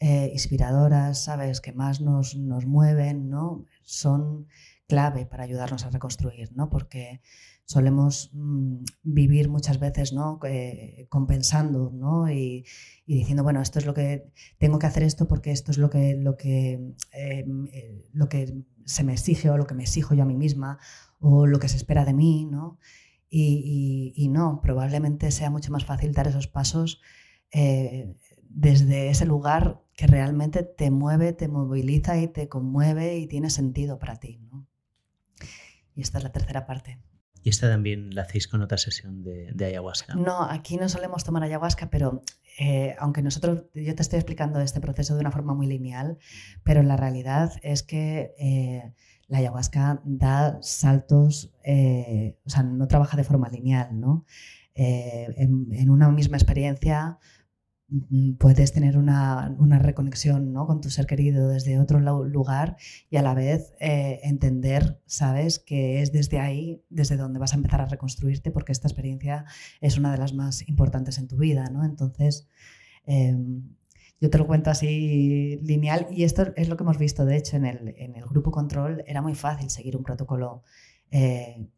eh, inspiradoras, ¿sabes? Que más nos, nos mueven, ¿no? Son clave para ayudarnos a reconstruir, ¿no? Porque solemos mm, vivir muchas veces ¿no? Eh, compensando ¿no? Y, diciendo, bueno, esto es lo que tengo que hacer esto porque esto es lo que, lo, que, em, eh, lo que se me exige o lo que me exijo yo a mí misma o lo que se espera de mí. ¿no? Y, no, probablemente sea mucho más fácil dar esos pasos eh, desde ese lugar que realmente te mueve, te moviliza y te conmueve y tiene sentido para ti. Y esta es la tercera parte. ¿Y esta también la hacéis con otra sesión de, ayahuasca? No, aquí no solemos tomar ayahuasca, pero eh, aunque nosotros, yo te estoy explicando este proceso de una forma muy lineal, pero la realidad es que eh, la ayahuasca da saltos, eh, o sea, no trabaja de forma lineal, ¿no? En, una misma experiencia puedes tener una, reconexión ¿no? con tu ser querido desde otro lugar y a la vez eh, entender, ¿sabes?, que es desde ahí, desde donde vas a empezar a reconstruirte, porque esta experiencia es una de las más importantes en tu vida, ¿no? Entonces, em, yo te lo cuento así lineal y esto es lo que hemos visto, de hecho, en el, en el grupo control era muy fácil seguir un protocolo. Eh,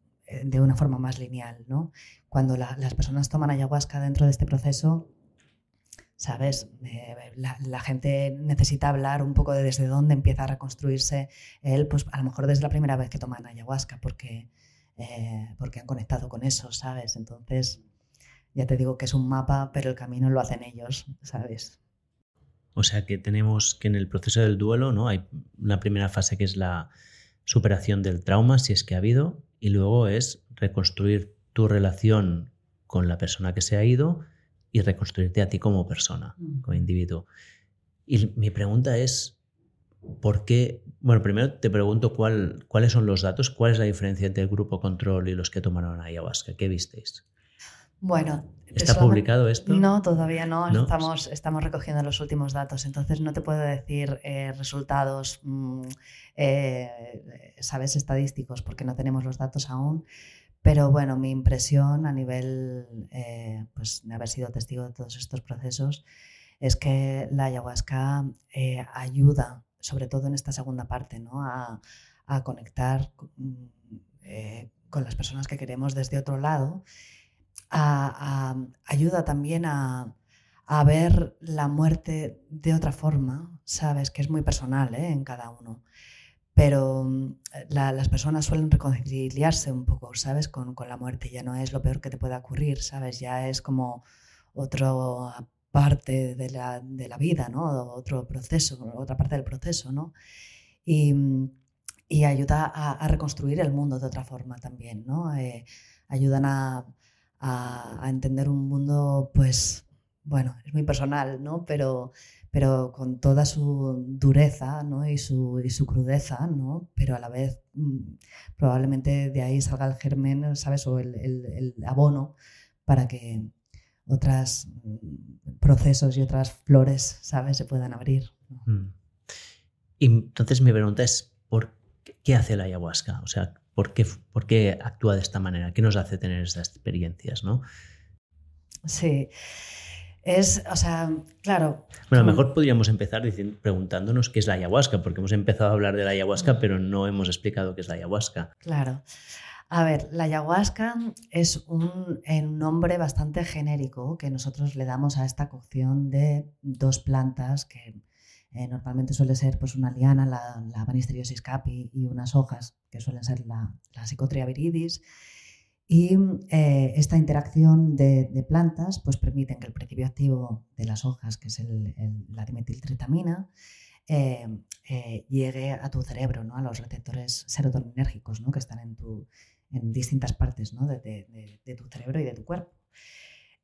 de una forma más lineal, ¿no? Cuando las personas toman ayahuasca dentro de este proceso, ¿sabes? Eh, la, gente necesita hablar un poco de desde dónde empieza a reconstruirse él, pues a lo mejor desde la primera vez que toman ayahuasca, porque, eh, porque han conectado con eso, ¿sabes? Entonces, ya te digo que es un mapa, pero el camino lo hacen ellos, ¿sabes? O sea que tenemos que en el proceso del duelo, ¿no? Hay una primera fase que es la superación del trauma, si es que ha habido, y luego es reconstruir tu relación con la persona que se ha ido y reconstruirte a ti como persona, mm. como individuo. Y mi pregunta es, ¿por qué? Bueno, primero te pregunto cuál, cuáles son los datos, cuál es la diferencia entre el grupo control y los que tomaron ayahuasca, ¿qué visteis? Bueno, ¿Está publicado esto? No, todavía no. Estamos, estamos recogiendo los últimos datos. Entonces no te puedo decir eh, resultados, mm, eh, sabes, estadísticos, porque no tenemos los datos aún. Pero bueno, mi impresión a nivel eh, pues, de haber sido testigo de todos estos procesos es que la ayahuasca ayuda, sobre todo en esta segunda parte, ¿no? a, conectar mm, con las personas que queremos desde otro lado ayuda también a, ver la muerte de otra forma, sabes, que es muy personal ¿eh? en cada uno. Pero mm, las personas suelen reconciliarse un poco, ¿sabes? Con, la muerte. Ya no es lo peor que te pueda ocurrir, ¿sabes? Ya es como otra parte de la, vida, ¿no? Otro proceso, otra parte del proceso, ¿no? Y, mm, ayuda a, reconstruir el mundo de otra forma también, ¿no? Eh, ayudan a, a, entender un mundo, pues, bueno, es muy personal, ¿no? Pero, pero con toda su dureza ¿no? y, su, y su crudeza, ¿no? pero a la vez mm, probablemente de ahí salga el germen, ¿sabes? O el, el, abono para que otros mm, procesos y otras flores, ¿sabes? Se puedan abrir. Mm. Y entonces mi pregunta es, ¿por qué hace la ayahuasca? O sea, ¿Por qué, actúa de esta manera? ¿Qué nos hace tener estas experiencias? ¿no? Sí. Es, o sea, claro. Bueno, a lo mejor podríamos empezar diciendo, preguntándonos qué es la ayahuasca, porque hemos empezado a hablar de la ayahuasca, pero no hemos explicado qué es la ayahuasca. Claro. A ver, la ayahuasca es un, un, nombre bastante genérico que nosotros le damos a esta cocción de dos plantas que eh, normalmente suele ser pues, una liana, la, la capi, y unas hojas, que suelen ser la, la Psicotria viridis. Y eh, esta interacción de, plantas pues, permiten que el principio activo de las hojas, que es el, la dimetiltritamina, eh, llegue a tu cerebro, ¿no? a los receptores serotoninérgicos ¿no? que están en, tu, en distintas partes ¿no? de, de, tu cerebro y de tu cuerpo.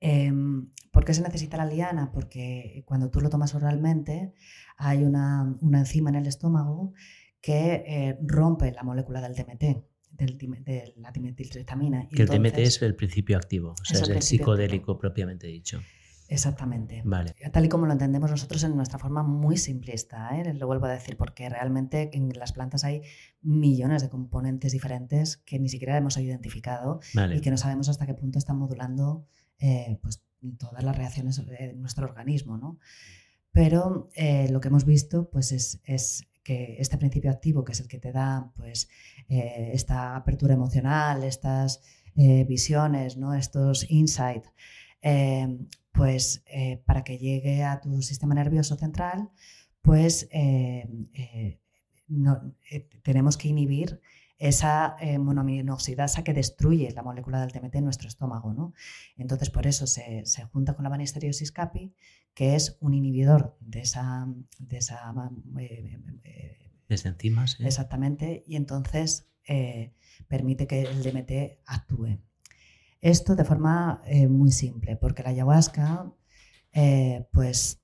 Em, ¿Por qué se necesita la liana? Porque cuando tú lo tomas oralmente hay una, enzima en el estómago que eh, rompe la molécula del DMT, de la dimetiltristamina. Que el DMT es el principio activo, o sea, es, el, psicodélico propiamente dicho. Exactamente. Vale. Tal y como lo entendemos nosotros en nuestra forma muy simplista, ¿eh? lo vuelvo a decir, porque realmente en las plantas hay millones de componentes diferentes que ni siquiera hemos identificado y que no sabemos hasta qué punto están modulando eh, pues, todas las reacciones de nuestro organismo. ¿no? Pero eh, lo que hemos visto pues, es, es, que este principio activo, que es el que te da pues, eh, esta apertura emocional, estas visiones, ¿no? estos insights, pues para que llegue a tu sistema nervioso central, pues no, tenemos que inhibir esa eh, monoaminoxidasa que destruye la molécula del TMT en nuestro estómago. ¿no? Entonces, por eso se, junta con la Banisteriostis capi, que es un inhibidor de esa... De esa eh, eh, enzimas. Exactamente, y entonces permite que el DMT actúe. Esto de forma muy simple, porque la ayahuasca, pues,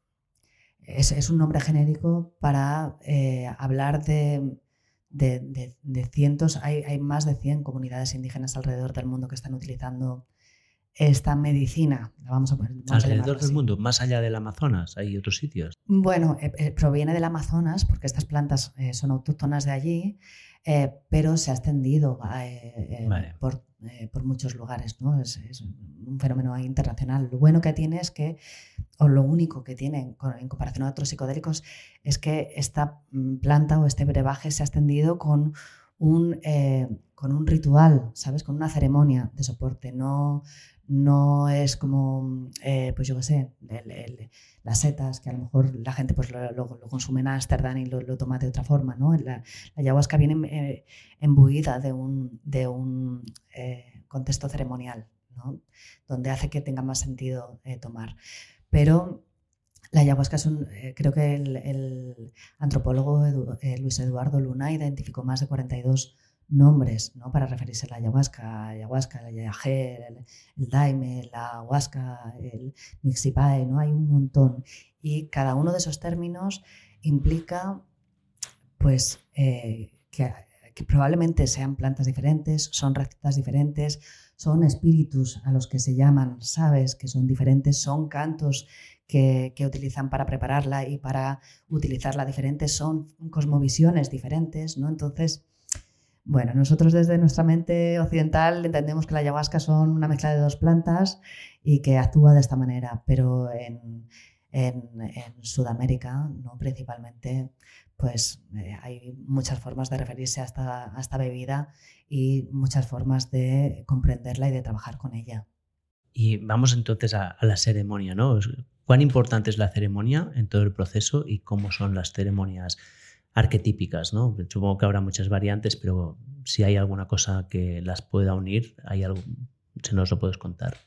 es, es, un nombre genérico para hablar de de, cientos, hay, hay, más de 100 comunidades indígenas alrededor del mundo que están utilizando esta medicina. vamos a alrededor del mundo, más allá del Amazonas, hay otros sitios. Bueno, eh, eh, proviene del Amazonas porque estas plantas eh, son autóctonas de allí, pero se ha extendido por, por, muchos lugares. ¿no? Es, es, un fenómeno internacional. Lo bueno que tiene es que, o lo único que tiene en comparación a otros psicodélicos, es que esta mm, planta o este brebaje se ha extendido con un, eh, con un ritual, ¿sabes? Con una ceremonia de soporte. No, no es como, eh, pues yo qué sé, las setas, que a lo mejor la gente pues, lo, consume en Ámsterdam y lo, toma de otra forma. ¿no? La, ayahuasca viene eh, embuida de un, de un contexto ceremonial, ¿no? donde hace que tenga más sentido tomar. Pero la ayahuasca es un, eh, creo que el, antropólogo eh, Luis Eduardo Luna identificó más de 42 nombres ¿no? para referirse a la ayahuasca, ayahuasca, el ayaje, el, daime, la ayahuasca, el nixipae, ¿no? hay un montón. Y cada uno de esos términos implica pues, eh, que, que probablemente sean plantas diferentes, son recetas diferentes, son espíritus a los que se llaman, ¿sabes? Que son diferentes, son cantos que, utilizan para prepararla y para utilizarla diferentes, son cosmovisiones diferentes, ¿no? Entonces, bueno, nosotros desde nuestra mente occidental entendemos que la ayahuasca son una mezcla de dos plantas y que actúa de esta manera, pero en, Sudamérica, ¿no? principalmente, pues eh, hay muchas formas de referirse a esta, a esta bebida y muchas formas de comprenderla y de trabajar con ella. Y vamos entonces a, la ceremonia, ¿no? ¿Cuán importante es la ceremonia en todo el proceso y cómo son las ceremonias arquetípicas, ¿no? Supongo que habrá muchas variantes, pero si hay alguna cosa que las pueda unir, hay algo, si nos lo puedes contar.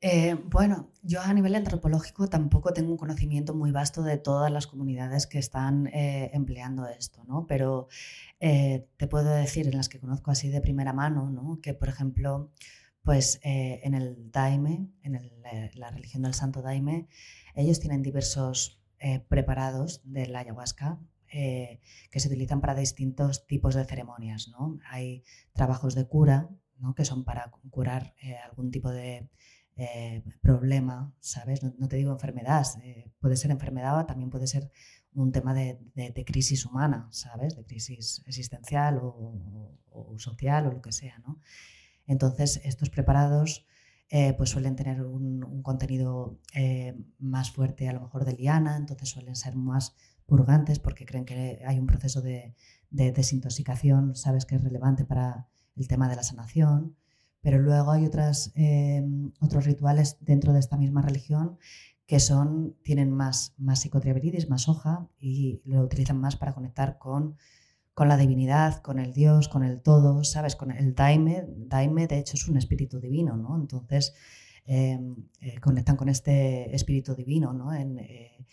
Eh, bueno, yo a nivel antropológico tampoco tengo un conocimiento muy vasto de todas las comunidades que están eh, empleando esto, ¿no? Pero eh, te puedo decir en las que conozco así de primera mano, ¿no? Que por ejemplo, pues en el Daime, en la religión del Santo Daime, ellos tienen diversos preparados de la ayahuasca que se utilizan para distintos tipos de ceremonias, ¿no? Hay trabajos de cura, ¿no? Que son para curar algún tipo de eh, problema, ¿sabes? No, te digo enfermedad, eh, puede ser enfermedad o también puede ser un tema de, crisis humana, ¿sabes? De crisis existencial o, social o lo que sea, ¿no? Entonces, estos preparados eh, pues suelen tener un, contenido más fuerte a lo mejor de liana, entonces suelen ser más purgantes porque creen que hay un proceso de, de desintoxicación, sabes que es relevante para el tema de la sanación. Pero luego hay otras, eh, otros rituales dentro de esta misma religión que son, tienen más, más psicotriaberidis, más hoja y lo utilizan más para conectar con, con la divinidad, con el Dios, con el todo, ¿sabes? Con el Daime. Daime, de hecho, es un espíritu divino, ¿no? Entonces, em, eh, conectan con este espíritu divino, ¿no? En, eh,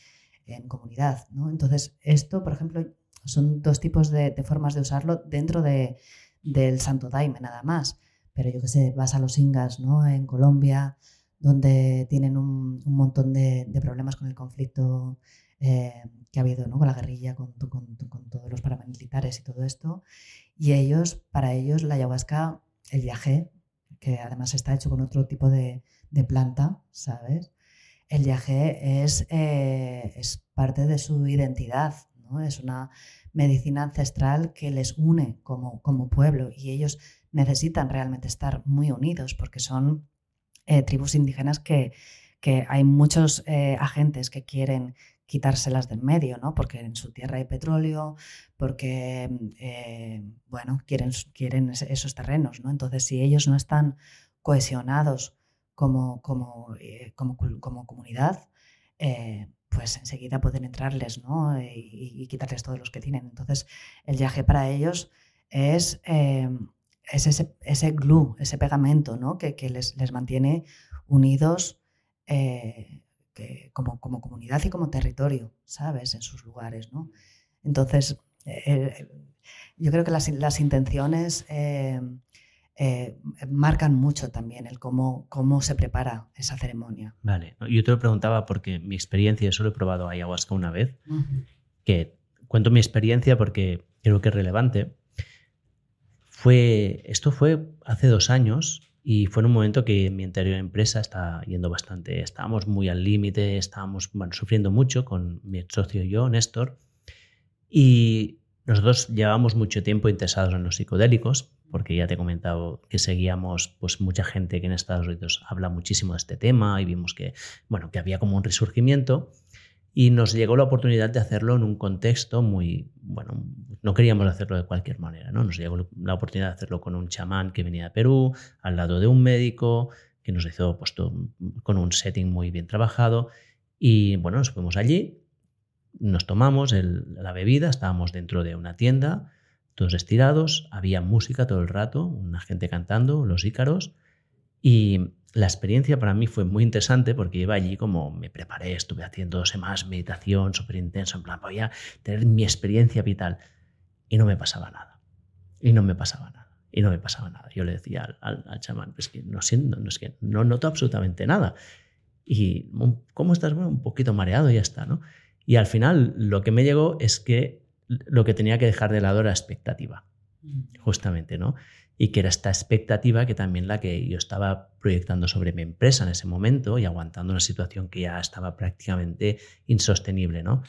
en, comunidad, ¿no? Entonces, esto, por ejemplo, son dos tipos de, de formas de usarlo dentro de, del Santo Daime, nada más pero yo que sé, vas a los Ingas, ¿no? En Colombia, donde tienen un, montón de, problemas con el conflicto eh, que ha habido, ¿no? Con la guerrilla, con, con, todos los paramilitares y todo esto. Y ellos, para ellos, la ayahuasca, el viaje, que además está hecho con otro tipo de, planta, ¿sabes? El viaje es, eh, es parte de su identidad, ¿no? Es una medicina ancestral que les une como, como pueblo y ellos necesitan realmente estar muy unidos porque son eh, tribus indígenas que, que hay muchos eh, agentes que quieren quitárselas del medio, ¿no? Porque en su tierra hay petróleo, porque, bueno, quieren, quieren esos terrenos, ¿no? Entonces, si ellos no están cohesionados como, como, como, como comunidad, pues enseguida pueden entrarles, ¿no? Y, y, quitarles todos los que tienen. Entonces, el viaje para ellos es es ese, ese glue, ese pegamento ¿no? que, les, les, mantiene unidos eh, como, como, comunidad y como territorio, ¿sabes? En sus lugares, ¿no? Entonces, eh, yo creo que las, las intenciones eh, marcan mucho también el cómo, cómo se prepara esa ceremonia. Vale, yo te lo preguntaba porque mi experiencia, solo he probado ayahuasca una vez, que cuento mi experiencia porque creo que es relevante. Fue, esto fue hace dos años y fue en un momento que mi anterior empresa estaba yendo bastante, estábamos muy al límite, estábamos sufriendo mucho con mi socio y yo, Néstor, y nosotros llevábamos mucho tiempo interesados en los psicodélicos, porque ya te he comentado que seguíamos pues mucha gente que en Estados Unidos habla muchísimo de este tema y vimos que, bueno, que había como un resurgimiento y nos llegó la oportunidad de hacerlo en un contexto muy, bueno, no queríamos hacerlo de cualquier manera, ¿no? Nos llegó la oportunidad de hacerlo con un chamán que venía de Perú, al lado de un médico, que nos hizo pues, con un setting muy bien trabajado. Y bueno, nos fuimos allí, nos tomamos la bebida, estábamos dentro de una tienda, todos estirados, había música todo el rato, una gente cantando, los ícaros, y la experiencia para mí fue muy interesante porque iba allí como me preparé, estuve haciendo semanas meditación súper intenso, en plan, voy tener mi experiencia vital. Y no me pasaba nada. Y no me pasaba nada. Y no me pasaba nada. Yo le decía al, al, chamán, pues que no siento, no, es que no noto absolutamente nada. Y, ¿cómo estás? Bueno, un poquito mareado y ya está, ¿no? Y al final lo que me llegó es que lo que tenía que dejar de lado era expectativa. justamente, ¿no? Y que era esta expectativa que también la que yo estaba proyectando sobre mi empresa en ese momento y aguantando una situación que ya estaba prácticamente insostenible, ¿no?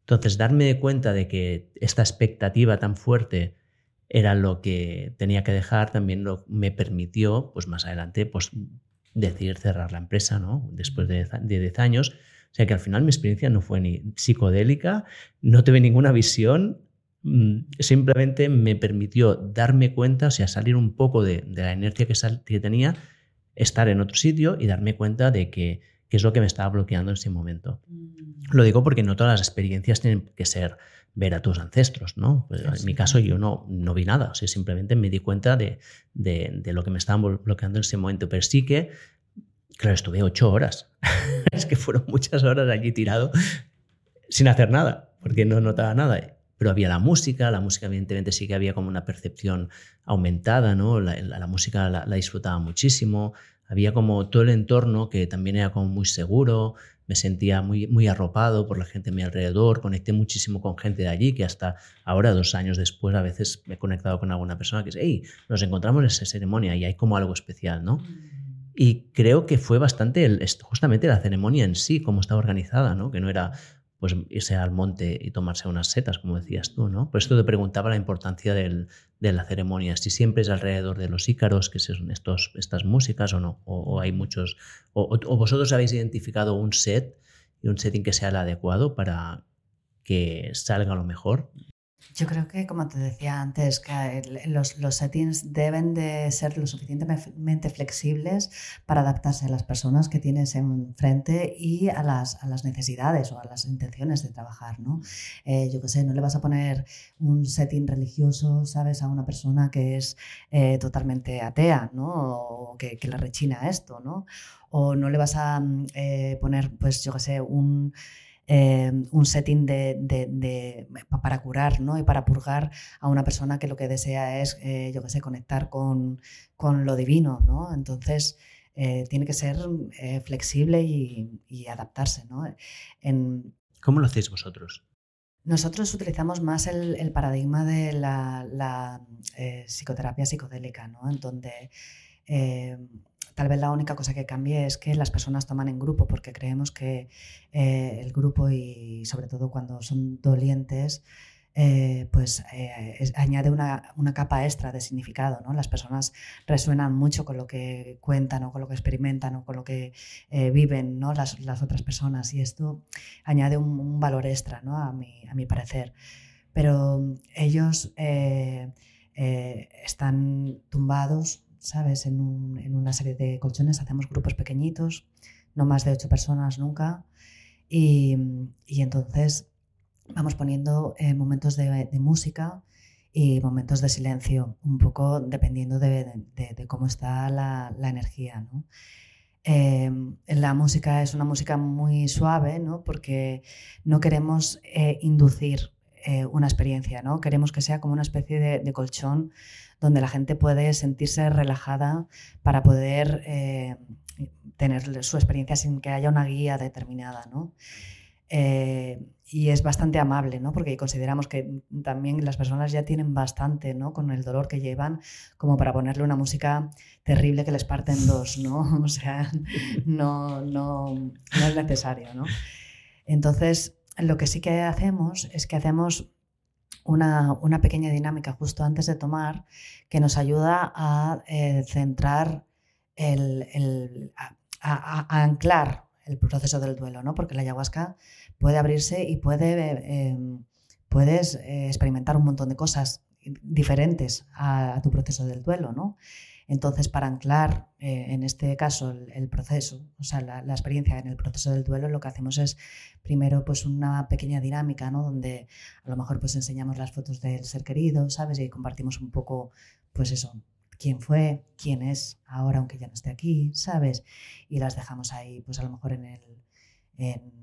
Entonces, darme cuenta de que esta expectativa tan fuerte era lo que tenía que dejar, también lo, me permitió, pues más adelante, pues decidir cerrar la empresa, ¿no? Después de 10 años. Sea que al final mi experiencia no fue ni psicodélica, no tuve ninguna visión, mm, simplemente me permitió darme cuenta, o sea, salir un poco de, la inercia que, que, tenía, estar en otro sitio y darme cuenta de que, es lo que me estaba bloqueando en ese momento. Mm. Lo digo porque no todas las experiencias tienen que ser ver a tus ancestros, ¿no? Pues en mi caso yo no, no vi nada, o sea, simplemente me di cuenta de, de, lo que me estaban bloqueando en ese momento, pero sí que, claro, estuve ocho horas, es que fueron muchas horas allí tirado sin hacer nada, porque no notaba nada, pero había la música, la música evidentemente sí que había como una percepción aumentada, ¿no? La, música la, disfrutaba muchísimo, había como todo el entorno que también era como muy seguro, me sentía muy, muy arropado por la gente a mi alrededor, conecté muchísimo con gente de allí, que hasta ahora, dos años después, a veces me he conectado con alguna persona que dice, hey, nos encontramos en esa ceremonia y hay como algo especial, ¿no? Mm. Y creo que fue bastante justamente la ceremonia en sí, cómo estaba organizada, ¿no? Que no era pues irse al monte y tomarse unas setas, como decías tú, ¿no? Por esto te preguntaba la importancia del, de la ceremonia, si siempre es alrededor de los ícaros, que son estos, estas músicas o no, o, hay muchos, o, vosotros habéis identificado un set y un setting que sea el adecuado para que salga lo mejor yo creo que, como te decía antes, que los, settings deben de ser lo suficientemente flexibles para adaptarse a las personas que tienes enfrente y a las, necesidades o a las intenciones de trabajar, ¿no? Eh, yo qué sé, no le vas a poner un setting religioso, ¿sabes?, a una persona que es eh, totalmente atea, ¿no? O que, la rechina esto, ¿no? O no le vas a mm, eh, poner, pues, yo qué sé, un... Eh, un setting de, para curar ¿no? y para purgar a una persona que lo que desea es, eh, yo qué sé, conectar con, con, lo divino. ¿no? Entonces, eh, tiene que ser flexible y, adaptarse. ¿no? En, ¿Cómo lo hacéis vosotros? Nosotros utilizamos más el, paradigma de la, psicoterapia psicodélica, ¿no? en donde Tal vez la única cosa que cambie es que las personas toman en grupo, porque creemos que eh, el grupo y sobre todo cuando son dolientes, eh, pues eh, añade una, capa extra de significado. ¿no? Las personas resuenan mucho con lo que cuentan o con lo que experimentan o con lo que viven ¿no? las, otras personas y esto añade un, valor extra ¿no? a, mi, a mi parecer. Pero ellos están tumbados ¿sabes? En, una serie de colchones hacemos grupos pequeñitos, no más de ocho personas nunca. Y, entonces vamos poniendo eh, momentos de, música y momentos de silencio, un poco dependiendo de, cómo está la, energía. Em, la música es una música muy suave, porque no queremos eh, inducir eh, una experiencia, ¿no? queremos que sea como una especie de colchón donde la gente puede sentirse relajada para poder eh, tener su experiencia sin que haya una guía determinada. ¿no? Eh, y es bastante amable, ¿no? porque consideramos que también las personas ya tienen bastante ¿no? con el dolor que llevan como para ponerle una música terrible que les parte en dos, ¿no? O sea, no, no, no es necesario. ¿no? Entonces, lo que sí que hacemos es que hacemos una, pequeña dinámica justo antes de tomar que nos ayuda a eh, centrar, el, a, anclar el proceso del duelo, ¿no? porque la ayahuasca puede abrirse y puede, em, puedes eh, experimentar un montón de cosas diferentes a, a, tu proceso del duelo. ¿no? Entonces, para anclar, eh, en este caso, el, proceso, o sea, la, experiencia en el proceso del duelo, lo que hacemos es primero pues una pequeña dinámica, ¿no? Donde a lo mejor pues enseñamos las fotos del ser querido, ¿sabes? Y compartimos un poco, pues eso, quién fue, quién es ahora, aunque ya no esté aquí, ¿sabes? Y las dejamos ahí, pues a lo mejor en el... En,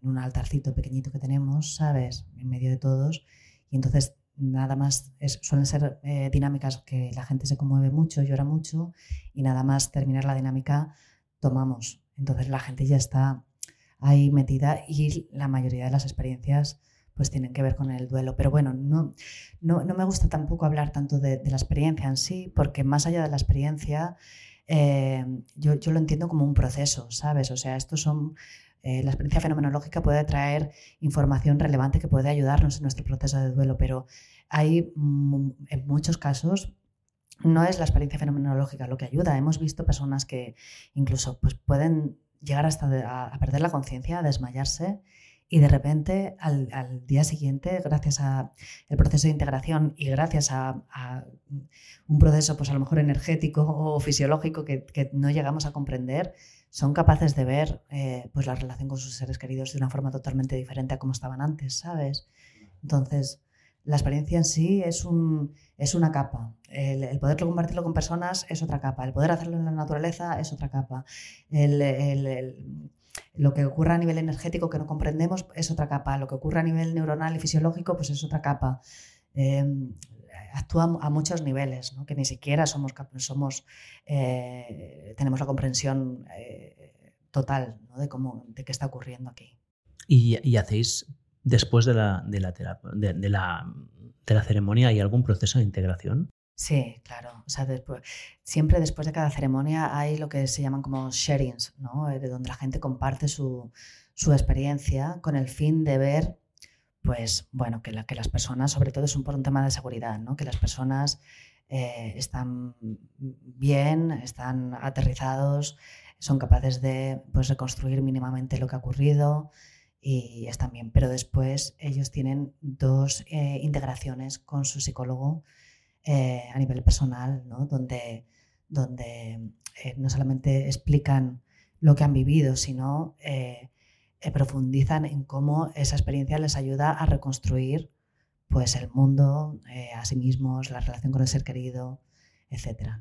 un altarcito pequeñito que tenemos, ¿sabes? En medio de todos. Y entonces nada más, suelen ser eh, dinámicas que la gente se conmueve mucho, llora mucho y nada más terminar la dinámica tomamos. Entonces la gente ya está ahí metida y la mayoría de las experiencias pues tienen que ver con el duelo. Pero bueno, no, no, me gusta tampoco hablar tanto de, la experiencia en sí, porque más allá de la experiencia, eh, yo, yo, lo entiendo como un proceso, ¿sabes? O sea, estos son... Eh, la experiencia fenomenológica puede traer información relevante que puede ayudarnos en nuestro proceso de duelo, pero hay en muchos casos no es la experiencia fenomenológica lo que ayuda. Hemos visto personas que incluso pues, pueden llegar hasta a, perder la conciencia, a desmayarse y de repente al, día siguiente, gracias al proceso de integración y gracias a, un proceso pues a lo mejor energético o fisiológico que, no llegamos a comprender, son capaces de ver eh, pues la relación con sus seres queridos de una forma totalmente diferente a como estaban antes, ¿sabes? Entonces, la experiencia en sí es, un, es una capa. El, el, poder compartirlo con personas es otra capa. El poder hacerlo en la naturaleza es otra capa. lo que ocurre a nivel energético que no comprendemos es otra capa. Lo que ocurre a nivel neuronal y fisiológico pues es otra capa. Em, actúa a muchos niveles, que ni siquiera somos, somos eh, tenemos la comprensión eh, total de, cómo, de qué está ocurriendo aquí. ¿Y, y hacéis después de la, de la, de, la, de la ceremonia hay algún proceso de integración? Sí, claro. O sea, después, siempre después de cada ceremonia hay lo que se llaman como sharings, ¿no? Eh, de donde la gente comparte su, su experiencia con el fin de ver, pues, bueno, que, la, que las personas, sobre todo es un, por un tema de seguridad, ¿no? Que las personas eh, están bien, están aterrizados, son capaces de pues, reconstruir mínimamente lo que ha ocurrido, y están bien. Pero después ellos tienen dos eh, integraciones con su psicólogo eh, a nivel personal, ¿no? donde, donde no solamente explican lo que han vivido, sino profundizan en cómo esa experiencia les ayuda a reconstruir pues, el mundo, a sí mismos, la relación con el ser querido, etc.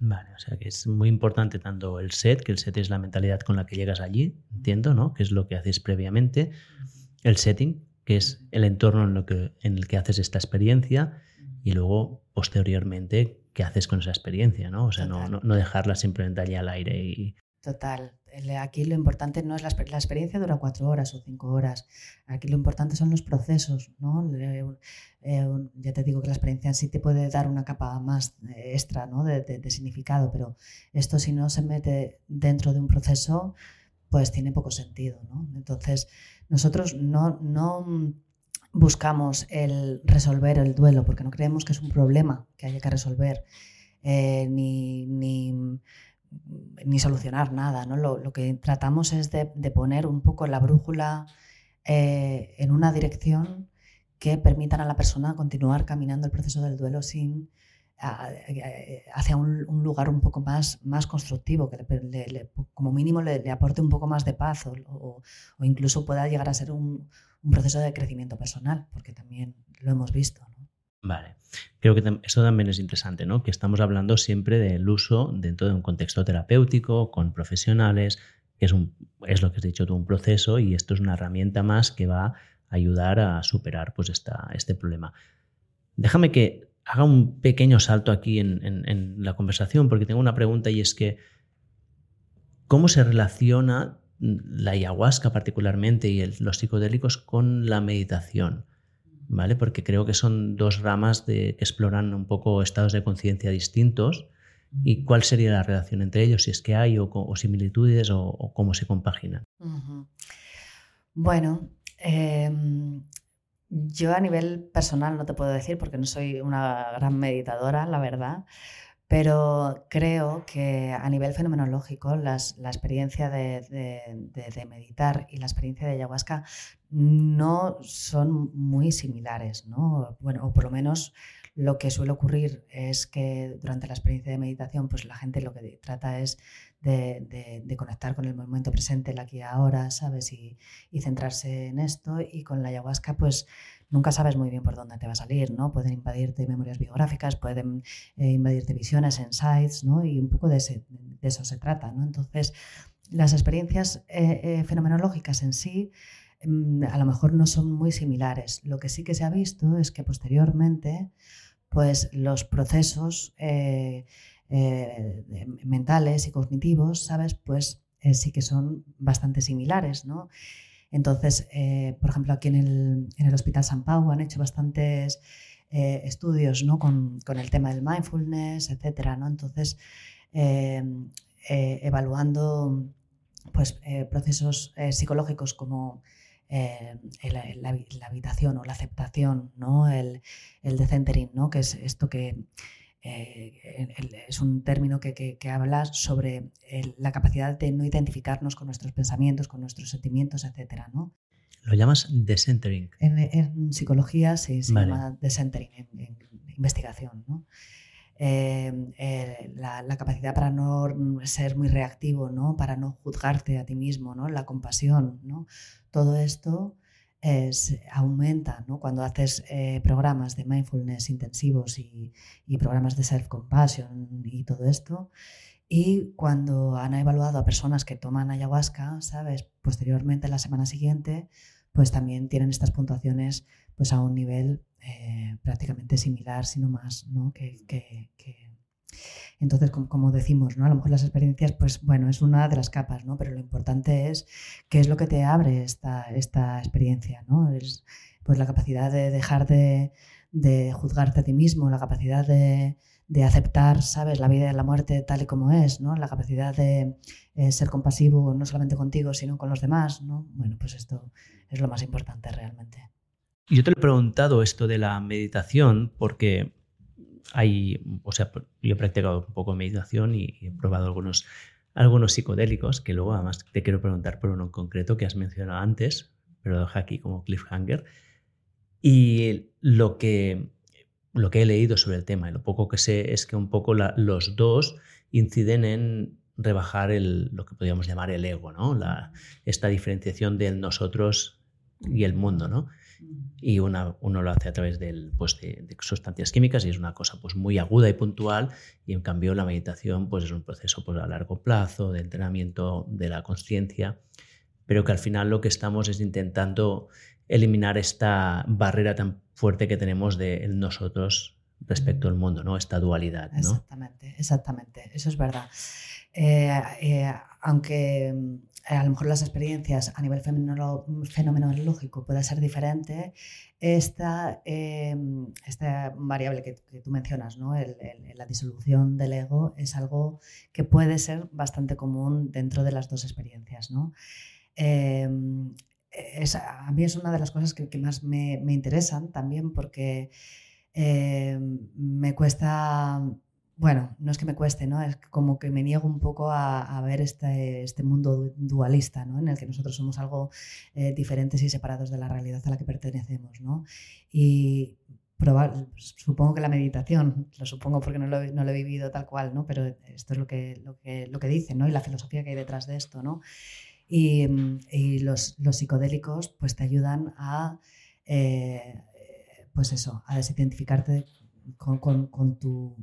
Vale, o sea que es muy importante tanto el set, que el set es la mentalidad con la que llegas allí, entiendo, ¿no? Que es lo que haces previamente. El setting, que es el entorno en, lo que, en el que haces esta experiencia. Y luego, posteriormente, qué haces con esa experiencia, ¿no? O sea, no, no, dejarla simplemente allí al aire y, Total. Aquí lo importante no es la, la, experiencia dura cuatro horas o cinco horas. Aquí lo importante son los procesos, ¿no? Eh, ya te digo que la experiencia en sí te puede dar una capa más eh, extra, ¿no? De, de, significado, pero esto si no se mete dentro de un proceso, pues tiene poco sentido, ¿no? Entonces nosotros no, no buscamos el resolver el duelo porque no creemos que es un problema que haya que resolver, eh, ni, ni ni solucionar nada. ¿no? Lo, que tratamos es de, poner un poco la brújula eh, en una dirección que permitan a la persona continuar caminando el proceso del duelo sin hacia un, lugar un poco más, más constructivo, que como mínimo le, aporte un poco más de paz o, incluso pueda llegar a ser un, un, proceso de crecimiento personal, porque también lo hemos visto. Vale. Creo que esto también es interesante, ¿no? Que estamos hablando siempre del uso dentro de un contexto terapéutico, con profesionales, que es, un, es lo que has dicho tú, un proceso, y esto es una herramienta más que va a ayudar a superar pues, esta, este problema. Déjame que haga un pequeño salto aquí en, la conversación, porque tengo una pregunta y es que, ¿cómo se relaciona la ayahuasca particularmente y los psicodélicos con la meditación? ¿Vale? Porque creo que son dos ramas de, que exploran un poco estados de conciencia distintos y cuál sería la relación entre ellos, si es que hay o, similitudes o, cómo se compaginan. Bueno, em, yo a nivel personal no te puedo decir porque no soy una gran meditadora, la verdad, pero creo que a nivel fenomenológico la experiencia de, meditar y la experiencia de ayahuasca no son muy similares, ¿no? Bueno, o por lo menos lo que suele ocurrir es que durante la experiencia de meditación, pues la gente lo que trata es de, conectar con el momento presente, el aquí y ahora, ¿sabes? Y centrarse en esto. Y con la ayahuasca, pues nunca sabes muy bien por dónde te va a salir, ¿no? Pueden invadirte memorias biográficas, pueden eh, invadirte visiones, insights, ¿no? Y un poco de, eso se trata, ¿no? Entonces, las experiencias eh, eh, fenomenológicas en sí mm, a lo mejor no son muy similares. Lo que sí que se ha visto es que posteriormente, pues los procesos mentales y cognitivos, ¿sabes? Pues sí que son bastante similares, ¿no? Entonces, eh, por ejemplo, aquí en el, en el, Hospital San Pau han hecho bastantes eh, estudios ¿no? con, con, el tema del mindfulness, etcétera, ¿no? Entonces, evaluando pues, procesos psicológicos como la, habitación o la aceptación, ¿no? el, el decentering, ¿no? que es esto que eh, es un término que, habla sobre la capacidad de no identificarnos con nuestros pensamientos, con nuestros sentimientos, etc. ¿no? ¿Lo llamas decentering? En, psicología sí, se llama decentering, en, investigación. ¿no? Eh, eh, la, capacidad para no ser muy reactivo, ¿no? para no juzgarte a ti mismo, ¿no? la compasión, ¿no? todo esto es, aumenta ¿no? cuando haces eh, programas de mindfulness intensivos y, programas de self-compassion y todo esto. Y cuando han evaluado a personas que toman ayahuasca, ¿sabes? Posteriormente, la semana siguiente, pues también tienen estas puntuaciones pues a un nivel eh, prácticamente similar, sino más, ¿no? que, que entonces, como, decimos, ¿no? a lo mejor las experiencias, pues bueno, es una de las capas, ¿no? pero lo importante es qué es lo que te abre esta, esta experiencia, ¿no? Es pues la capacidad de dejar de, juzgarte a ti mismo, la capacidad de, aceptar, ¿sabes?, la vida y la muerte tal y como es, ¿no? La capacidad de eh, ser compasivo no solamente contigo, sino con los demás, ¿no? Bueno, pues esto es lo más importante realmente. Yo te he preguntado esto de la meditación porque hay, o sea, yo he practicado un poco meditación y he probado algunos, algunos psicodélicos, que luego además te quiero preguntar por uno en concreto que has mencionado antes, pero dejo aquí como cliffhanger. Y lo que, lo que he leído sobre el tema y lo poco que sé es que un poco los dos inciden en rebajar el, lo que podríamos llamar el ego, ¿no? La, esta diferenciación del nosotros y el mundo, ¿no? Y uno lo hace a través del, pues de, sustancias químicas y es una cosa pues muy aguda y puntual y en cambio la meditación pues es un proceso pues a largo plazo de entrenamiento de la conciencia pero que al final lo que estamos es intentando eliminar esta barrera tan fuerte que tenemos de nosotros respecto al mundo, ¿no? Esta dualidad, ¿no? Exactamente, exactamente, eso es verdad. Eh, eh, aunque eh, a lo mejor las experiencias a nivel fenomenológico pueda ser diferente, esta, em, esta variable que, tú mencionas, ¿no? la disolución del ego, es algo que puede ser bastante común dentro de las dos experiencias. ¿no? Em, a mí es una de las cosas que, más me, me, interesan también porque em, me cuesta bueno, no es que me cueste, ¿no? Es como que me niego un poco a, ver este, este, mundo dualista, ¿no? En el que nosotros somos algo eh, diferentes y separados de la realidad a la que pertenecemos, ¿no? Y supongo que la meditación, lo supongo porque no lo, he vivido tal cual, ¿no? Pero esto es lo que, lo que, lo que dicen, ¿no? Y la filosofía que hay detrás de esto, ¿no? Y, los, psicodélicos, pues te ayudan a, eh, pues eso, a desidentificarte con, tu,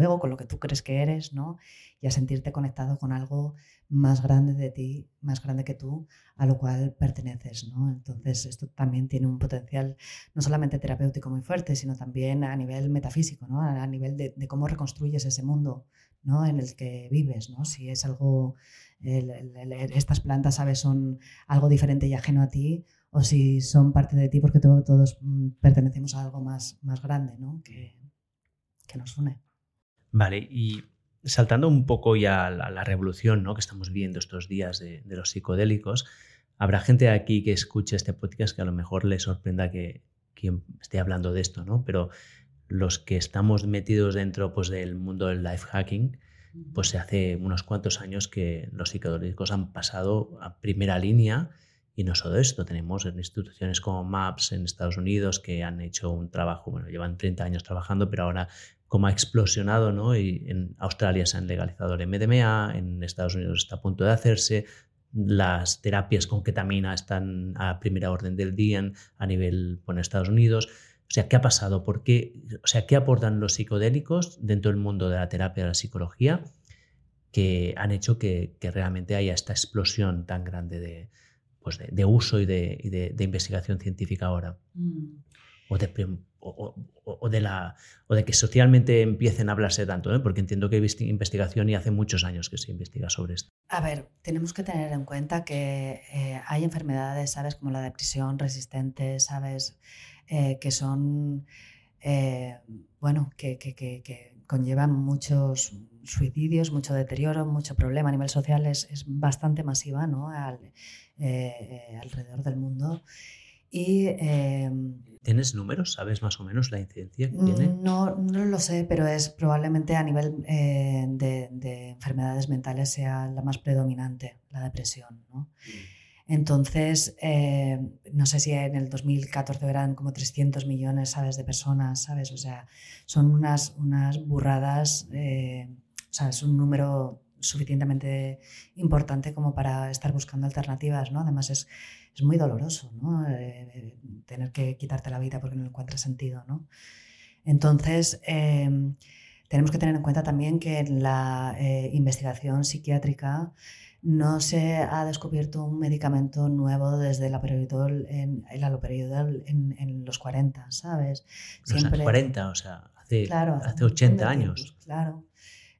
ego, con lo que tú crees que eres, ¿no? Y a sentirte conectado con algo más grande de ti, más grande que tú, a lo cual perteneces, ¿no? Entonces, esto también tiene un potencial no solamente terapéutico muy fuerte, sino también a nivel metafísico, ¿no? A nivel de, cómo reconstruyes ese mundo, ¿no? En el que vives, ¿no? Si es algo, estas plantas, ¿sabes? Son algo diferente y ajeno a ti, o si son parte de ti porque todos mm, pertenecemos a algo más, más grande, ¿no? Que, que nos une. Vale, y saltando un poco ya a la, revolución ¿no? que estamos viendo estos días de, los psicodélicos, habrá gente aquí que escuche este podcast que a lo mejor le sorprenda que quien esté hablando de esto, ¿no? Pero los que estamos metidos dentro pues, del mundo del life hacking, pues se hace unos cuantos años que los psicodélicos han pasado a primera línea y no solo esto, tenemos instituciones como MAPS en Estados Unidos que han hecho un trabajo, bueno, llevan 30 años trabajando, pero ahora como ha explosionado, ¿no? Y en Australia se han legalizado el MDMA, en Estados Unidos está a punto de hacerse, las terapias con ketamina están a primera orden del día a nivel en Estados Unidos. O sea, ¿qué ha pasado? ¿Por qué, o sea, ¿qué aportan los psicodélicos dentro del mundo de la terapia de la psicología que han hecho que realmente haya esta explosión tan grande de, pues de, uso y, de, investigación científica ahora. Mm. O, o, de la, o de que socialmente empiecen a hablarse tanto? ¿eh? Porque entiendo que hay investigación y hace muchos años que se investiga sobre esto. A ver, tenemos que tener en cuenta que eh, hay enfermedades, ¿sabes? Como la depresión resistente, ¿sabes? Eh, que son, bueno, que, que, que, conllevan muchos suicidios, mucho deterioro, mucho problema a nivel social, es, es bastante masiva ¿no? Al, alrededor del mundo. Y ¿Tienes números? ¿Sabes más o menos la incidencia que tiene? No, no lo sé, pero es probablemente a nivel eh, de, enfermedades mentales sea la más predominante, la depresión. ¿no? Mm. Entonces, eh, no sé si en el 2014 eran como 300 millones, ¿sabes? De personas, ¿sabes? O sea, son unas, unas burradas, eh, o sea, es un número suficientemente importante como para estar buscando alternativas, ¿no? Además es, es muy doloroso, ¿no? Eh, eh, tener que quitarte la vida porque no encuentras sentido, ¿no? Entonces, em, tenemos que tener en cuenta también que en la eh, investigación psiquiátrica no se ha descubierto un medicamento nuevo desde el aloperidol en, el en, en, los 40, ¿sabes? Siempre, los 40, o sea, hace, hace 80 años. claro.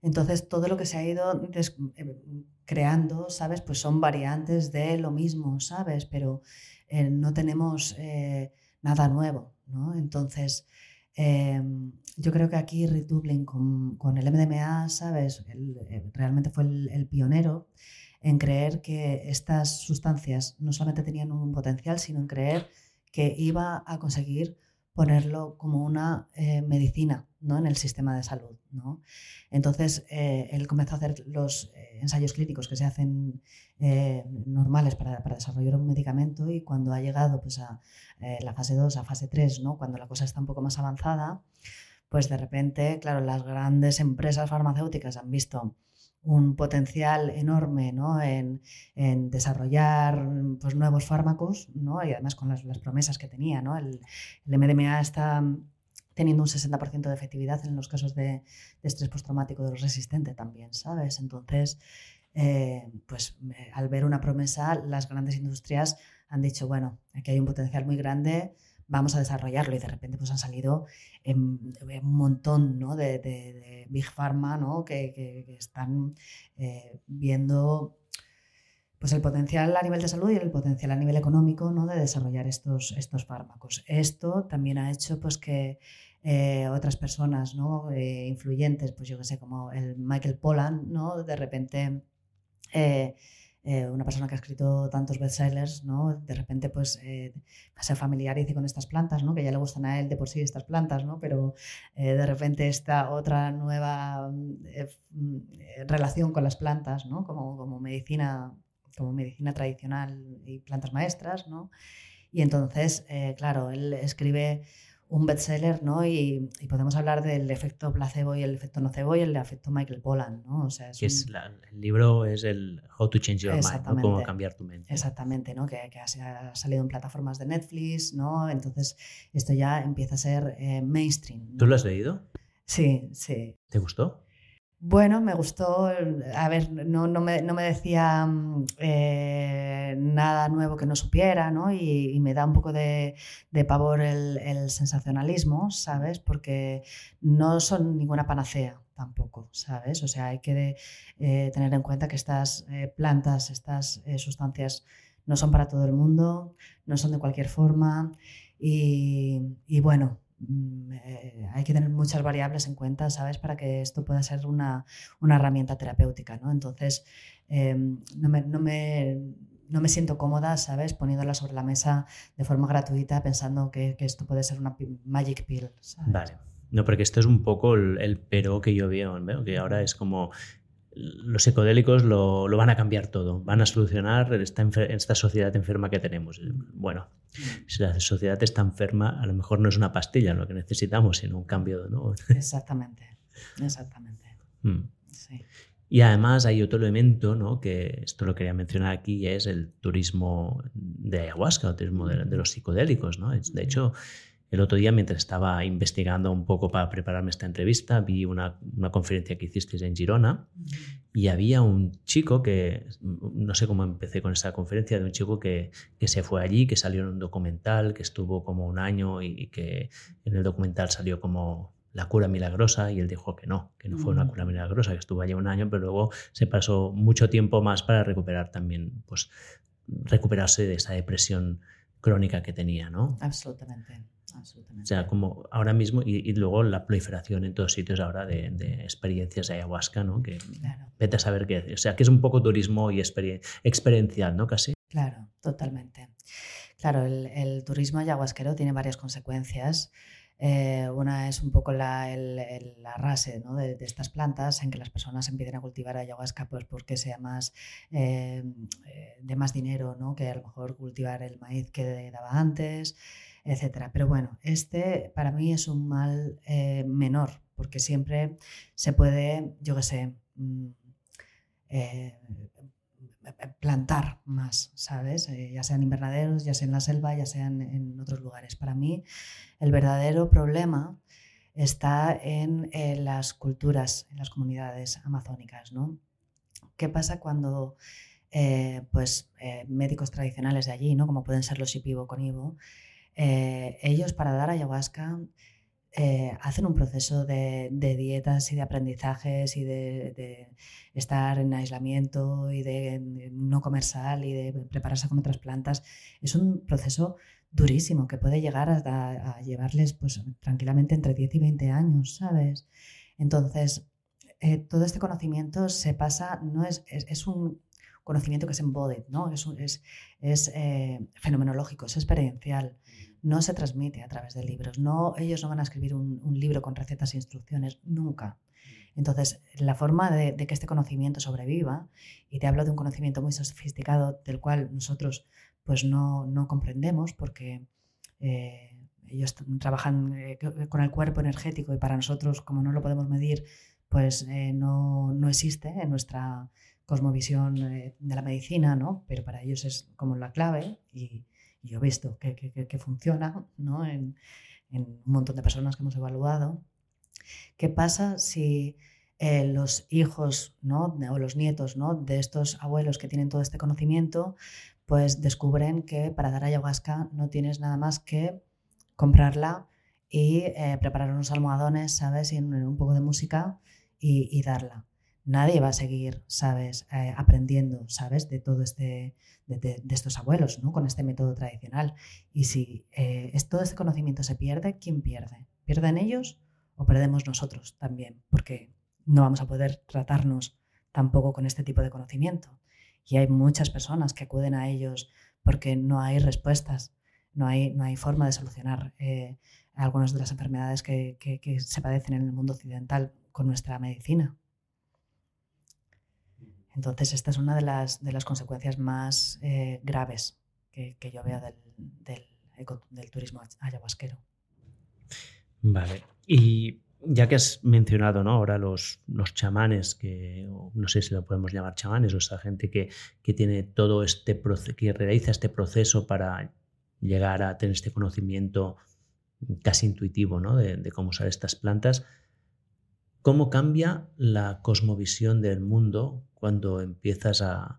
Entonces, todo lo que se ha ido eh, creando, ¿sabes? Pues son variantes de lo mismo, ¿sabes? Pero eh, no tenemos eh, nada nuevo, ¿no? Entonces, yo creo que aquí Rick Dublin con, el MDMA, ¿sabes? realmente fue el, pionero en creer que estas sustancias no solamente tenían un potencial, sino en creer que iba a conseguir ponerlo como una medicina ¿no? en el sistema de salud. ¿No? Entonces, eh, él comenzó a hacer los eh, ensayos clínicos que se hacen normales para, desarrollar un medicamento y cuando ha llegado pues, a la fase 2, a fase 3, ¿no? cuando la cosa está un poco más avanzada, pues de repente, claro, las grandes empresas farmacéuticas han visto un potencial enorme ¿no? en, desarrollar pues, nuevos fármacos ¿no? y además con las, promesas que tenía. ¿no? El, MDMA está teniendo un 60% de efectividad en los casos de, estrés postraumático resistente también, ¿sabes? Entonces, eh, pues al ver una promesa, las grandes industrias han dicho, bueno, aquí hay un potencial muy grande, vamos a desarrollarlo y de repente pues han salido un montón ¿no? de, Big Pharma ¿no? que, están eh, viendo pues el potencial a nivel de salud y el potencial a nivel económico ¿no? de desarrollar estos, estos fármacos. Esto también ha hecho pues, que eh, otras personas ¿no? Eh, influyentes, pues yo que sé, como el Michael Pollan, ¿no? de repente eh, una persona que ha escrito tantos bestsellers, ¿no? De repente, pues, se familiarice con estas plantas, ¿no? Que ya le gustan a él de por sí estas plantas, ¿no? Pero de repente esta otra nueva mm, relación con las plantas, ¿no? Como, como, medicina, como medicina tradicional y plantas maestras, ¿no? Y entonces, claro, él escribe un bestseller, ¿no? Y, podemos hablar del efecto placebo y el efecto nocebo y el efecto Michael Pollan, ¿no? O sea, es, el libro es el How to Change Your Mind, ¿no? Cómo cambiar tu mente. Exactamente, ¿no? Que, ha salido en plataformas de Netflix, ¿no? Entonces, esto ya empieza a ser eh, mainstream. ¿Tú lo has leído? Sí, sí. ¿Te gustó? Bueno, me gustó, a ver, no, no, me, no me, decía mm, eh, nada nuevo que no supiera, ¿no? Y, me da un poco de, de pavor el, sensacionalismo, ¿sabes? Porque no son ninguna panacea tampoco, ¿sabes? O sea, hay que eh, tener en cuenta que estas eh, plantas, estas sustancias no son para todo el mundo, no son de cualquier forma y, y bueno, hay que tener muchas variables en cuenta, ¿sabes? Para que esto pueda ser una, una herramienta terapéutica, ¿no? Entonces, em, no, me, no, me, no, me, siento cómoda, ¿sabes? Poniéndola sobre la mesa de forma gratuita, pensando que, que esto puede ser una magic pill. Vale. No, porque esto es un poco el, el pero que yo veo, ¿no? que ahora es como los psicodélicos lo, lo, van a cambiar todo, van a solucionar esta, esta sociedad enferma que tenemos. Bueno, si la sociedad está enferma, a lo mejor no es una pastilla lo que necesitamos, sino un cambio. ¿no? Exactamente, exactamente. Mm. Y además hay otro elemento, ¿no? que esto lo quería mencionar aquí, es el turismo de ayahuasca, el turismo de, los psicodélicos. ¿no? De hecho, el otro día, mientras estaba investigando un poco para prepararme esta entrevista, vi una, conferencia que hicisteis en Girona y había un chico que, no sé cómo empecé con esa conferencia, de un chico que, que se fue allí, que salió en un documental, que estuvo como un año y, que en el documental salió como la cura milagrosa y él dijo que no, que no fue una cura milagrosa, que estuvo allí un año, pero luego se pasó mucho tiempo más para recuperar también, pues recuperarse de esa depresión crónica que tenía, ¿no? Absolutamente. O sea, como ahora mismo, y, luego la proliferación en todos sitios ahora de, experiencias de ayahuasca, ¿no? Que vete a saber qué O sea, que es un poco turismo y experiencial, ¿no? Casi. Claro, totalmente. Claro, el, el turismo ayahuasquero tiene varias consecuencias. Eh, una es un poco la, el, de, estas plantas, en que las personas empiecen a cultivar ayahuasca pues, porque sea más eh, eh, de más dinero ¿no? que a lo mejor cultivar el maíz que daba antes, etc. Pero bueno, este para mí es un mal menor, porque siempre se puede, yo qué sé, mm, plantar más, ¿sabes? Eh, ya sean invernaderos, ya sea en la selva, ya sean en otros lugares. Para mí, el verdadero problema está en eh, las culturas, en las comunidades amazónicas, ¿no? ¿Qué pasa cuando eh, pues, médicos tradicionales de allí, ¿no? como pueden ser los Ipibo con Ivo, ellos para dar ayahuasca eh, hacen un proceso de, dietas y de aprendizajes y de, estar en aislamiento y de, no comer sal y de prepararse con otras plantas. Es un proceso durísimo que puede llegar a, llevarles pues, tranquilamente entre 10 y 20 años, ¿sabes? Entonces, eh, todo este conocimiento se pasa, no es, es, un conocimiento que es embodied, ¿no? Es, es, eh, fenomenológico, es experiencial no se transmite a través de libros. No, ellos no van a escribir un, libro con recetas e instrucciones, nunca. Entonces, la forma de, que este conocimiento sobreviva, y te hablo de un conocimiento muy sofisticado del cual nosotros pues no, comprendemos porque eh, ellos trabajan eh, con el cuerpo energético y para nosotros, como no lo podemos medir, pues eh, no, no, existe en nuestra cosmovisión de la medicina, ¿no? pero para ellos es como la clave y, y yo he visto que, que, funciona ¿no? en, un montón de personas que hemos evaluado. ¿Qué pasa si eh, los hijos ¿no? o los nietos ¿no? de estos abuelos que tienen todo este conocimiento pues descubren que para dar ayahuasca no tienes nada más que comprarla y eh, preparar unos almohadones, ¿sabes? Y un, poco de música y darla nadie va a seguir, ¿sabes?, eh, aprendiendo, ¿sabes?, de todo este, de, estos abuelos, ¿no?, con este método tradicional. Y si eh, todo este conocimiento se pierde, ¿quién pierde? ¿Pierden ellos o perdemos nosotros también? Porque no vamos a poder tratarnos tampoco con este tipo de conocimiento. Y hay muchas personas que acuden a ellos porque no hay respuestas, no hay, no hay forma de solucionar eh, algunas de las enfermedades que se padecen en el mundo occidental con nuestra medicina. Entonces, esta es una de las, de las consecuencias más eh, graves que, yo veo del, del, turismo ayahuasquero. Vale. Y ya que has mencionado ¿no? ahora los, los chamanes, que no sé si lo podemos llamar chamanes, o esa gente que, que tiene todo este proceso, que realiza este proceso para llegar a tener este conocimiento casi intuitivo ¿no? de, de cómo usar estas plantas, ¿cómo cambia la cosmovisión del mundo cuando empiezas a,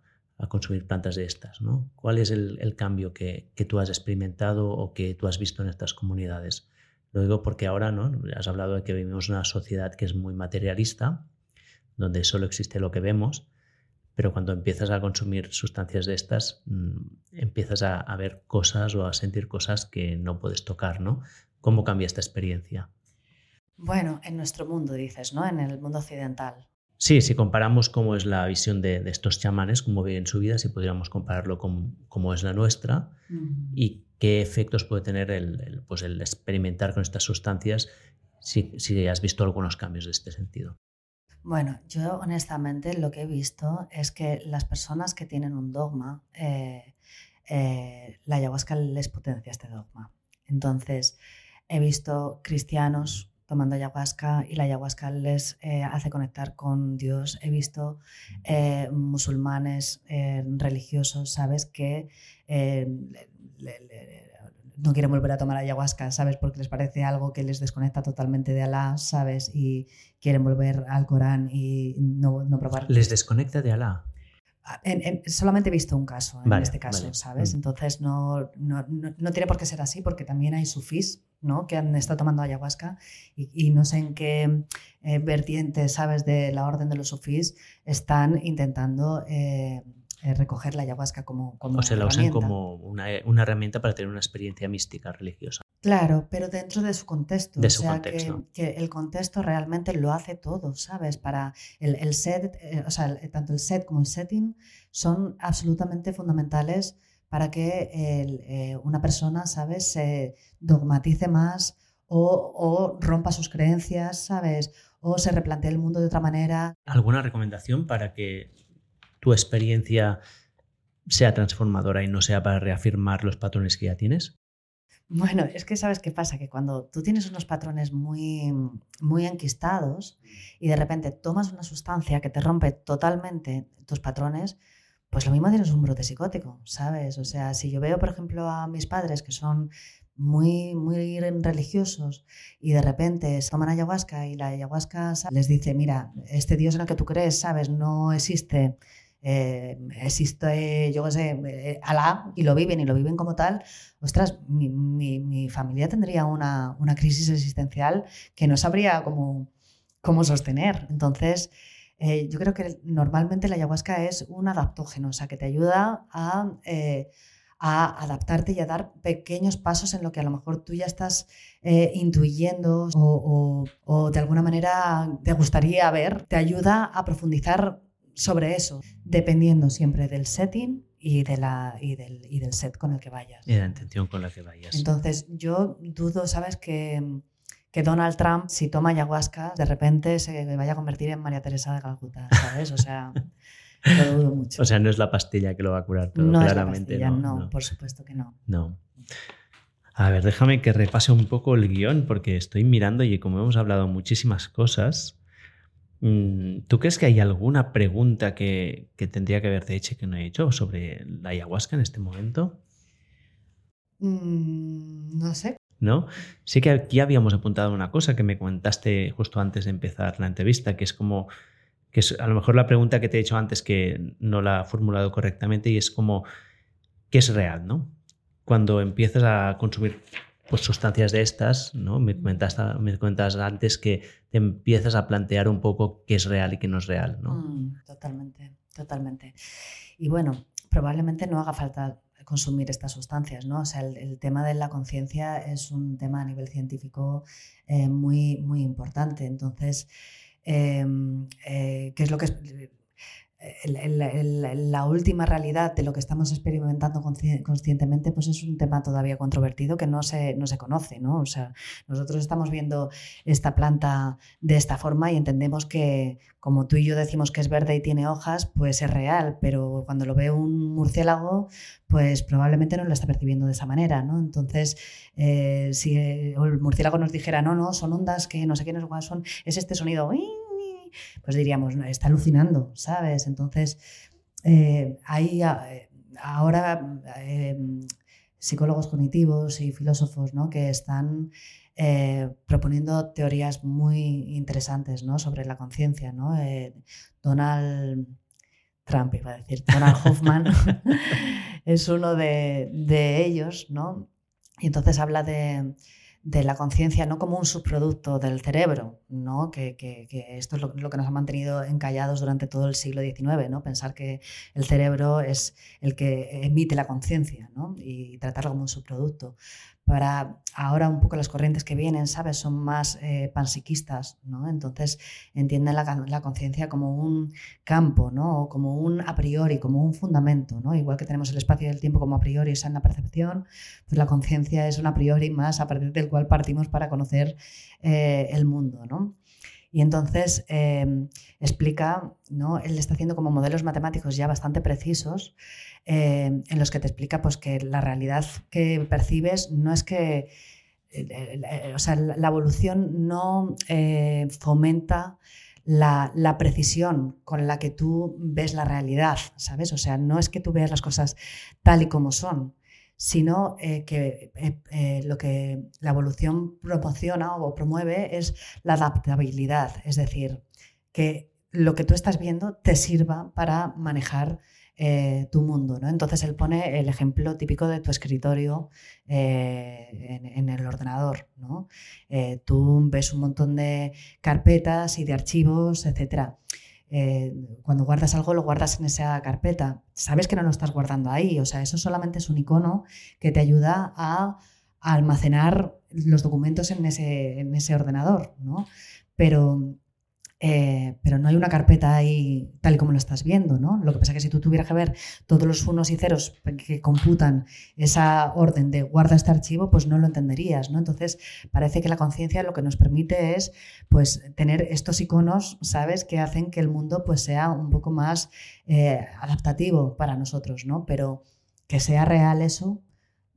consumir plantas de estas? ¿no? ¿Cuál es el, cambio que, tú has experimentado o que tú has visto en estas comunidades? Lo digo porque ahora ¿no? has hablado de que vivimos una sociedad que es muy materialista, donde solo existe lo que vemos, pero cuando empiezas a consumir sustancias de estas, mm, empiezas a, a, ver cosas o a sentir cosas que no puedes tocar, ¿no? ¿Cómo cambia esta experiencia? Bueno, en nuestro mundo dices, ¿no? En el mundo occidental. Sí, si comparamos cómo es la visión de, estos chamanes, cómo viven su vida, si podríamos compararlo con cómo es la nuestra y qué efectos puede tener el, pues el experimentar con estas sustancias, si, has visto algunos cambios de este sentido. Bueno, yo honestamente lo que he visto es que las personas que tienen un dogma, eh, eh, la ayahuasca les potencia este dogma. Entonces, he visto cristianos tomando ayahuasca y la ayahuasca les eh, hace conectar con Dios. He visto eh, musulmanes eh, religiosos, ¿sabes? Que no quieren volver a tomar ayahuasca, ¿sabes? Porque les parece algo que les desconecta totalmente de Alá, ¿sabes? Y quieren volver al Corán y no, no probar. ¿Les desconecta de Alá? Ah, solamente he visto un caso en este caso, ¿sabes? Mm. Entonces no, no, no, tiene por qué ser así porque también hay sufís ¿no? que han estado tomando ayahuasca y, no sé en qué eh, vertiente, ¿sabes? De la orden de los sufís están intentando... Eh, eh, recoger la ayahuasca como, como o se la usan como una, una, herramienta para tener una experiencia mística religiosa. Claro, pero dentro de su contexto. De o sea, Que, el contexto realmente lo hace todo, ¿sabes? Para el, el set, eh, o sea, tanto el set como el setting son absolutamente fundamentales para que eh, una persona, ¿sabes?, se dogmatice más o, o rompa sus creencias, ¿sabes? O se replantee el mundo de otra manera. ¿Alguna recomendación para que tu experiencia sea transformadora y no sea para reafirmar los patrones que ya tienes? Bueno, es que sabes qué pasa, que cuando tú tienes unos patrones muy, muy enquistados y de repente tomas una sustancia que te rompe totalmente tus patrones, pues lo mismo tienes un brote psicótico, ¿sabes? O sea, si yo veo, por ejemplo, a mis padres que son muy, muy religiosos y de repente toman ayahuasca y la ayahuasca les dice, mira, este Dios en el que tú crees, ¿sabes? No existe eh, existe, yo qué sé, eh, Alá y lo viven y lo viven como tal, ostras, mi, mi, familia tendría una, una, crisis existencial que no sabría cómo, cómo sostener. Entonces, eh, yo creo que normalmente la ayahuasca es un adaptógeno, o sea, que te ayuda a, a adaptarte y a dar pequeños pasos en lo que a lo mejor tú ya estás intuyendo o, o, de alguna manera te gustaría ver, te ayuda a profundizar sobre eso, dependiendo siempre del setting y, de la, y, del, y del set con el que vayas. Y de la intención con la que vayas. Entonces, yo dudo, ¿sabes? Que, que Donald Trump, si toma ayahuasca, de repente se vaya a convertir en María Teresa de Calcuta, ¿sabes? O sea, lo dudo mucho. O sea, no es la pastilla que lo va a curar todo, no claramente. Es la pastilla, no, por supuesto que no. No. A ver, déjame que repase un poco el guion, porque estoy mirando y como hemos hablado muchísimas cosas, ¿Tú crees que hay alguna pregunta que, tendría que haberte hecho que no he hecho sobre la ayahuasca en este momento? Mm, no sé. ¿No? Sí que aquí habíamos apuntado una cosa que me comentaste justo antes de empezar la entrevista, que es como, que es a lo mejor la pregunta que te he hecho antes que no la he formulado correctamente y es como, ¿qué es real? ¿no? Cuando empiezas a consumir pues, sustancias de estas, ¿no? Me comentas, me antes que te empiezas a plantear un poco qué es real y qué no es real, ¿no? Mm, totalmente, totalmente. Y bueno, probablemente no haga falta consumir estas sustancias, ¿no? O sea, el, tema de la conciencia es un tema a nivel científico eh, muy, muy importante. Entonces, em, eh, ¿qué es lo que la última realidad de lo que estamos experimentando conscientemente, pues es un tema todavía controvertido que no se, no se conoce, ¿no? O sea, nosotros estamos viendo esta planta de esta forma y entendemos que, como tú y yo decimos que es verde y tiene hojas, pues es real, pero cuando lo ve un murciélago, pues probablemente no lo está percibiendo de esa manera, ¿no? Entonces, eh, si el murciélago nos dijera, no, no, son ondas que no sé quiénes son, es este sonido, pues diríamos, está alucinando, ¿sabes? Entonces, eh, hay eh, ahora eh, psicólogos cognitivos y filósofos ¿no? que están proponiendo teorías muy interesantes ¿no? sobre la conciencia. ¿no? Donald Trump, iba a decir, Donald Hoffman es uno de, de ellos, ¿no? Y entonces habla de, de la conciencia no como un subproducto del cerebro, ¿no? que, esto es lo, que nos ha mantenido encallados durante todo el siglo XIX, ¿no? pensar que el cerebro es el que emite la conciencia ¿no? y tratarlo como un subproducto para ahora un poco las corrientes que vienen, ¿sabes? Son más eh, ¿no? Entonces entienden la, conciencia como un campo, ¿no? O como un a priori, como un fundamento, ¿no? Igual que tenemos el espacio y el tiempo como a priori, esa en la percepción, pues la conciencia es un a priori más a partir del cual partimos para conocer eh, el mundo, ¿no? Y entonces em, explica, ¿no? Él está haciendo como modelos matemáticos ya bastante precisos em, en los que te explica pues, que la realidad que percibes no es que, eh, eh, o sea, la evolución no eh, fomenta la, la, precisión con la que tú ves la realidad, ¿sabes? O sea, no es que tú veas las cosas tal y como son, sino eh, que eh, lo que la evolución promociona o promueve es la adaptabilidad, es decir, que lo que tú estás viendo te sirva para manejar eh, tu mundo. ¿no? Entonces él pone el ejemplo típico de tu escritorio eh, en, el ordenador. ¿no? Eh, tú ves un montón de carpetas y de archivos, etc. cuando guardas algo, lo guardas en esa carpeta. Sabes que no lo estás guardando ahí. O sea, eso solamente es un icono que te ayuda a, almacenar los documentos en ese, en ese ordenador. ¿no? Pero eh, pero no hay una carpeta ahí tal y como lo estás viendo, ¿no? Lo que pasa es que si tú tuvieras que ver todos los unos y ceros que computan esa orden de guarda este archivo, pues no lo entenderías, ¿no? Entonces, parece que la conciencia lo que nos permite es, pues, tener estos iconos, ¿sabes?, que hacen que el mundo, pues, sea un poco más eh, adaptativo para nosotros, ¿no? Pero que sea real eso,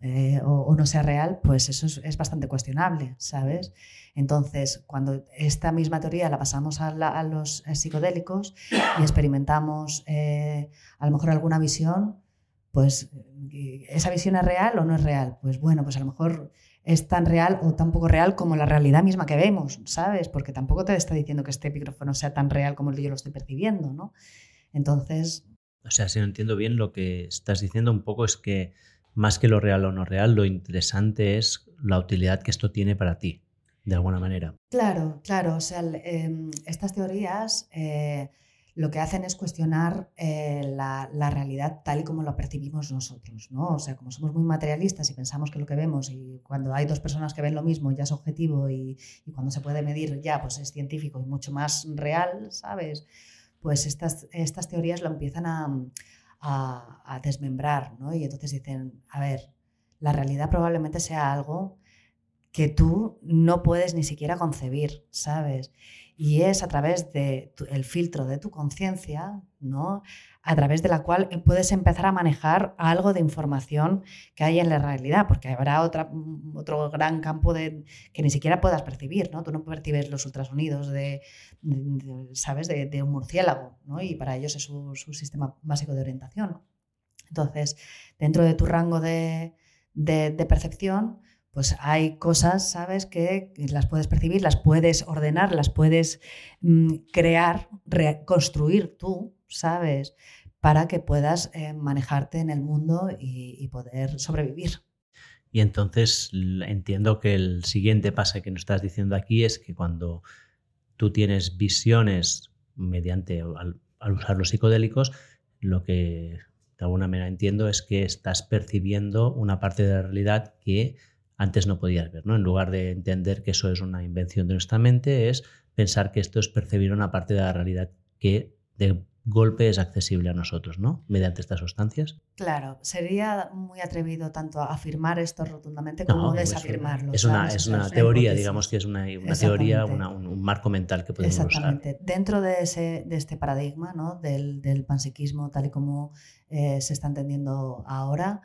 eh, o, no sea real, pues eso es, bastante cuestionable, ¿sabes? Entonces, cuando esta misma teoría la pasamos a, los eh, psicodélicos y experimentamos eh, a lo mejor alguna visión, pues ¿esa visión es real o no es real? Pues bueno, pues a lo mejor es tan real o tan poco real como la realidad misma que vemos, ¿sabes? Porque tampoco te está diciendo que este micrófono sea tan real como yo lo estoy percibiendo, ¿no? Entonces... O sea, si no entiendo bien lo que estás diciendo un poco es que más que lo real o no real, lo interesante es la utilidad que esto tiene para ti, de alguna manera. Claro, claro. O sea, em, estas teorías eh, lo que hacen es cuestionar eh, la, realidad tal y como la percibimos nosotros, ¿no? O sea, como somos muy materialistas y pensamos que lo que vemos y cuando hay dos personas que ven lo mismo ya es objetivo y, y cuando se puede medir ya pues es científico y mucho más real, ¿sabes? Pues estas, estas teorías lo empiezan a, a, desmembrar, ¿no? Y entonces dicen, a ver, la realidad probablemente sea algo que tú no puedes ni siquiera concebir, ¿sabes? Y es a través del el filtro de tu conciencia, ¿no? A través de la cual puedes empezar a manejar algo de información que hay en la realidad, porque habrá otra, otro gran campo de, que ni siquiera puedas percibir, ¿no? Tú no percibes los ultrasonidos de, ¿sabes? De, un murciélago, ¿no? Y para ellos es su, sistema básico de orientación. Entonces, dentro de tu rango de, percepción, pues hay cosas, ¿sabes? Que las puedes percibir, las puedes ordenar, las puedes mm, crear, reconstruir tú, ¿sabes? Para que puedas eh, manejarte en el mundo y, poder sobrevivir. Y entonces entiendo que el siguiente paso que nos estás diciendo aquí es que cuando tú tienes visiones mediante, al, usar los psicodélicos, lo que de alguna manera entiendo es que estás percibiendo una parte de la realidad que antes no podías ver, ¿no? En lugar de entender que eso es una invención de nuestra mente, es pensar que esto es percibir una parte de la realidad que de golpe es accesible a nosotros, ¿no? Mediante estas sustancias. Claro, sería muy atrevido tanto a afirmar esto rotundamente como desafirmarlo. Es una, es una teoría, digamos que es una, teoría, un, marco mental que podemos Exactamente. Dentro de, ese, de este paradigma ¿no? del, del panpsiquismo tal y como eh, se está entendiendo ahora,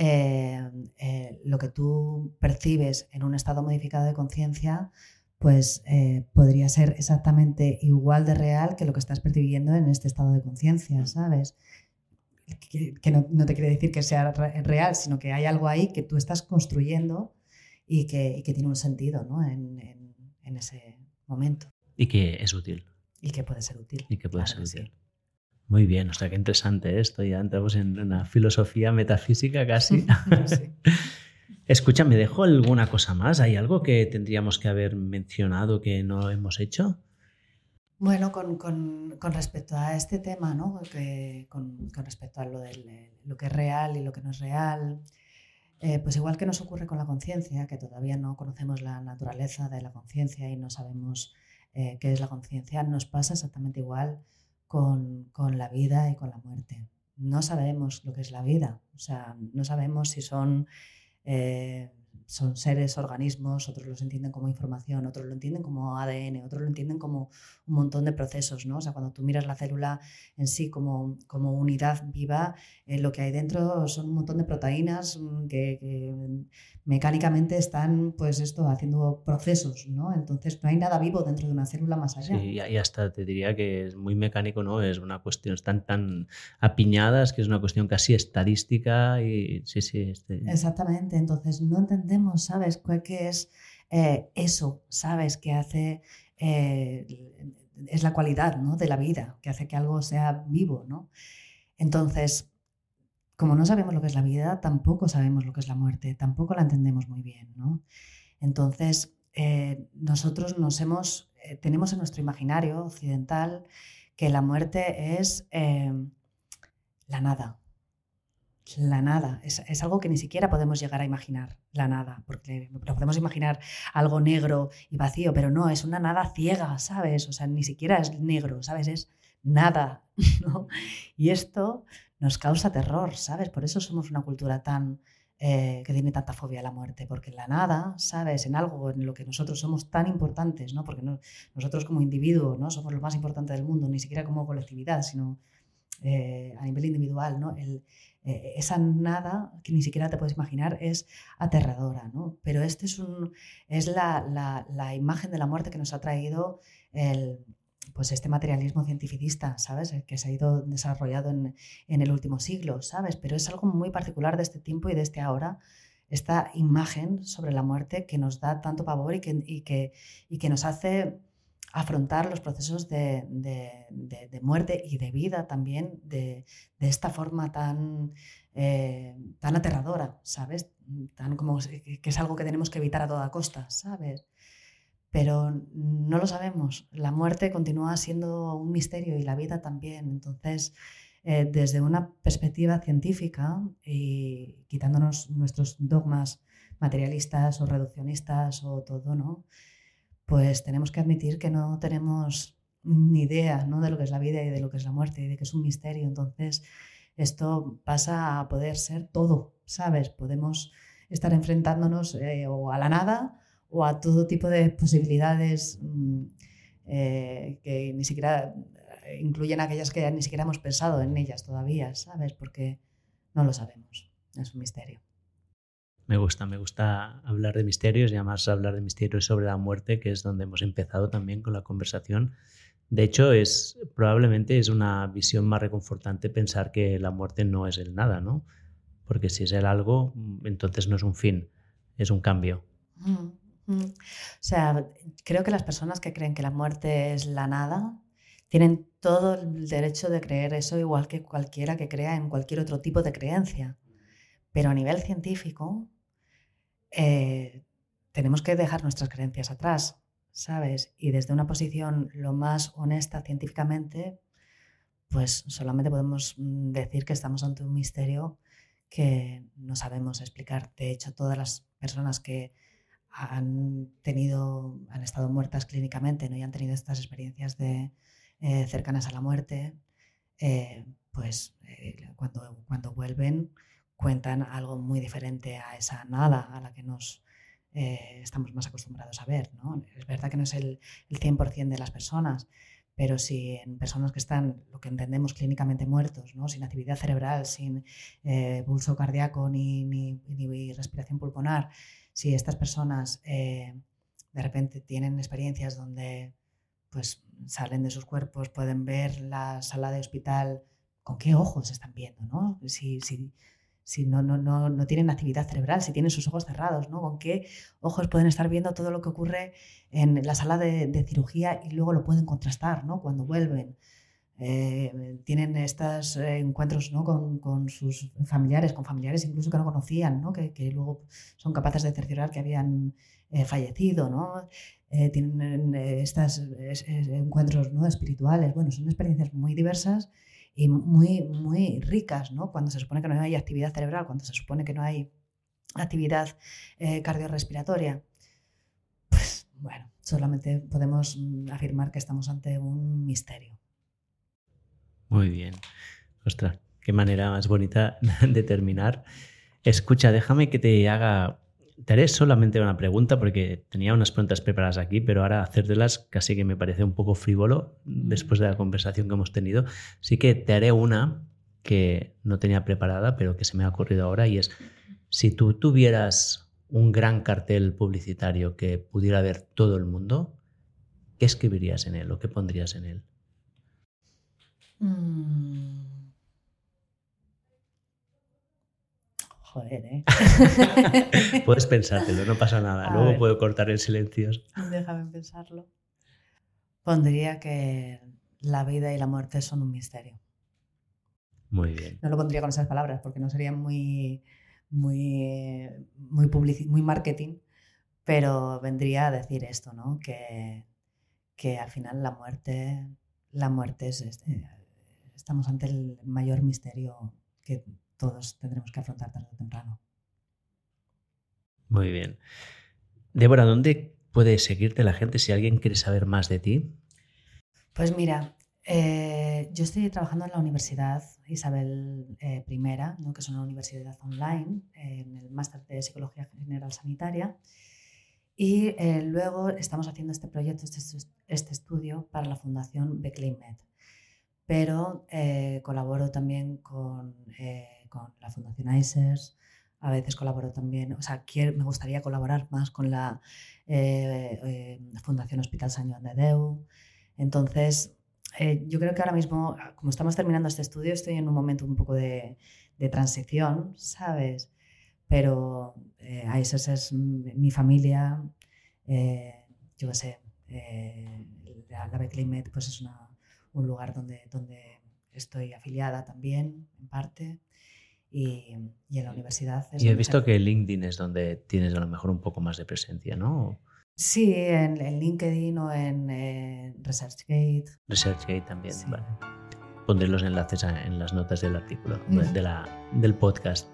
eh, eh, lo que tú percibes en un estado modificado de conciencia pues eh, podría ser exactamente igual de real que lo que estás percibiendo en este estado de conciencia, ¿sabes? Que, no, te quiere decir que sea real, sino que hay algo ahí que tú estás construyendo y que, tiene un sentido ¿no? en, ese momento. Y que es útil. Y que puede ser útil. Y que puede ser útil. Muy bien, o sea, qué interesante esto. Ya entramos en una filosofía metafísica casi. sí. Escucha, ¿me dejo alguna cosa más? ¿Hay algo que tendríamos que haber mencionado que no hemos hecho? Bueno, con, respecto a este tema, ¿no? con, respecto a lo, de lo que es real y lo que no es real, eh, pues igual que nos ocurre con la conciencia, que todavía no conocemos la naturaleza de la conciencia y no sabemos eh, qué es la conciencia, nos pasa exactamente igual con, con, la vida y con la muerte. No sabemos lo que es la vida, o sea, no sabemos si son eh, son seres, organismos, otros los entienden como información, otros lo entienden como ADN, otros lo entienden como un montón de procesos, ¿no? O sea, cuando tú miras la célula en sí como, como unidad viva, eh, lo que hay dentro son un montón de proteínas mm, que, mecánicamente están, pues esto, haciendo procesos, ¿no? Entonces no hay nada vivo dentro de una célula más allá. Sí, y hasta te diría que es muy mecánico, ¿no? Es una cuestión, están tan apiñadas que es una cuestión casi estadística y sí, sí. Este... Exactamente, entonces no entendemos ¿sabes? ¿Qué es eh, eso, ¿sabes? Que hace, eh, es la cualidad ¿no? de la vida, que hace que algo sea vivo, ¿no? Entonces, como no sabemos lo que es la vida, tampoco sabemos lo que es la muerte, tampoco la entendemos muy bien, ¿no? Entonces, eh, nosotros nos hemos, tenemos en nuestro imaginario occidental que la muerte es la nada, la nada. Es, algo que ni siquiera podemos llegar a imaginar, la nada, porque lo podemos imaginar algo negro y vacío, pero no, es una nada ciega, ¿sabes? O sea, ni siquiera es negro, ¿sabes? Es nada, ¿no? Y esto nos causa terror, ¿sabes? Por eso somos una cultura tan... Eh, que tiene tanta fobia a la muerte, porque la nada, ¿sabes? En algo en lo que nosotros somos tan importantes, ¿no? Porque nosotros como individuo, ¿no? Somos lo más importante del mundo, ni siquiera como colectividad, sino eh, a nivel individual, ¿no? El, eh, esa nada que ni siquiera te puedes imaginar es aterradora, ¿no? Pero este es, un, es la, la, imagen de la muerte que nos ha traído el, pues este materialismo cientificista, ¿sabes? El que se ha ido desarrollado en, en, el último siglo, ¿sabes? Pero es algo muy particular de este tiempo y de este ahora, esta imagen sobre la muerte que nos da tanto pavor y que, y que, y que nos hace afrontar los procesos de, muerte y de vida también de, esta forma tan, eh, tan aterradora, ¿sabes? Tan como que es algo que tenemos que evitar a toda costa, ¿sabes? Pero no lo sabemos. La muerte continúa siendo un misterio y la vida también. Entonces, eh, desde una perspectiva científica y quitándonos nuestros dogmas materialistas o reduccionistas o todo, ¿no? pues tenemos que admitir que no tenemos ni idea ¿no? de lo que es la vida y de lo que es la muerte y de que es un misterio. Entonces, esto pasa a poder ser todo, ¿sabes? Podemos estar enfrentándonos eh, o a la nada o a todo tipo de posibilidades mm, eh, que ni siquiera eh, incluyen aquellas que ni siquiera hemos pensado en ellas todavía, ¿sabes? Porque no lo sabemos, es un misterio. Me gusta, me gusta hablar de misterios y además hablar de misterios sobre la muerte, que es donde hemos empezado también con la conversación. De hecho, es probablemente es una visión más reconfortante pensar que la muerte no es el nada, ¿no? Porque si es el algo, entonces no es un fin, es un cambio. Mm, mm. O sea, creo que las personas que creen que la muerte es la nada tienen todo el derecho de creer eso igual que cualquiera que crea en cualquier otro tipo de creencia. Pero a nivel científico, eh, tenemos que dejar nuestras creencias atrás, ¿sabes? Y desde una posición lo más honesta científicamente, pues solamente podemos mm, decir que estamos ante un misterio que no sabemos explicar. De hecho, todas las personas que han tenido, han estado muertas clínicamente ¿no? y han tenido estas experiencias de, eh, cercanas a la muerte, eh, pues cuando, cuando vuelven cuentan algo muy diferente a esa nada a la que nos eh, estamos más acostumbrados a ver. ¿no? Es verdad que no es el, el 100% de las personas, pero si en personas que están, lo que entendemos clínicamente muertos, ¿no? sin actividad cerebral, sin eh, pulso cardíaco ni, ni, ni, respiración pulmonar, si estas personas eh, de repente tienen experiencias donde pues, salen de sus cuerpos, pueden ver la sala de hospital, ¿con qué ojos están viendo? ¿no? Si, si, si no, no, no, no, tienen actividad cerebral, si tienen sus ojos cerrados, ¿no? ¿Con qué ojos pueden estar viendo todo lo que ocurre en la sala de, cirugía y luego lo pueden contrastar, ¿no? Cuando vuelven. Eh, tienen estos eh, encuentros ¿no? con, sus familiares, con familiares incluso que no conocían, ¿no? Que, luego son capaces de cerciorar que habían eh, fallecido, ¿no? tienen estos encuentros espirituales. Bueno, son experiencias muy diversas y muy, muy ricas, ¿no? Cuando se supone que no hay actividad cerebral, cuando se supone que no hay actividad cardiorrespiratoria. Pues bueno, solamente podemos mm, afirmar que estamos ante un misterio. Muy bien. Ostras, qué manera más bonita de terminar. Escucha, déjame que te haga te haré solamente una pregunta porque tenía unas preguntas preparadas aquí, pero ahora hacértelas casi que me parece un poco frívolo después de la conversación que hemos tenido. Sí que te haré una que no tenía preparada, pero que se me ha ocurrido ahora y es, si tú tuvieras un gran cartel publicitario que pudiera ver todo el mundo, ¿qué escribirías en él o qué pondrías en él? Mm. Joder, ¿eh? Puedes pensártelo, no pasa nada. Luego puedo cortar el silencio. Déjame pensarlo. Pondría que la vida y la muerte son un misterio. Muy bien. No lo pondría con esas palabras porque no sería muy, muy, muy, muy marketing, pero vendría a decir esto, ¿no? Que, que al final la muerte, la muerte es, este, estamos ante el mayor misterio que todos tendremos que afrontar tarde o temprano. Muy bien. Débora, ¿dónde puede seguirte la gente si alguien quiere saber más de ti? Pues mira, eh, yo estoy trabajando en la Universidad Isabel I, eh, ¿no? que es una universidad online, en el máster de Psicología General Sanitaria. Y eh, luego estamos haciendo este proyecto, este, este estudio para la Fundación Beckley Pero colaboro también con con la Fundación ICERS, a veces colaboro también, o sea, me gustaría colaborar más con la eh, eh, Fundación Hospital San Juan de Deu. Entonces, eh, yo creo que ahora mismo, como estamos terminando este estudio, estoy en un momento un poco de, transición, ¿sabes? Pero ICERS es mi familia, yo qué sé, la, la Beckley pues es un lugar donde, donde estoy afiliada también, en parte y, en la universidad. y he visto que LinkedIn es donde tienes a lo mejor un poco más de presencia, ¿no? Sí, en, LinkedIn o en ResearchGate. ResearchGate también, vale. Pondré los enlaces en las notas del artículo, de la, del podcast.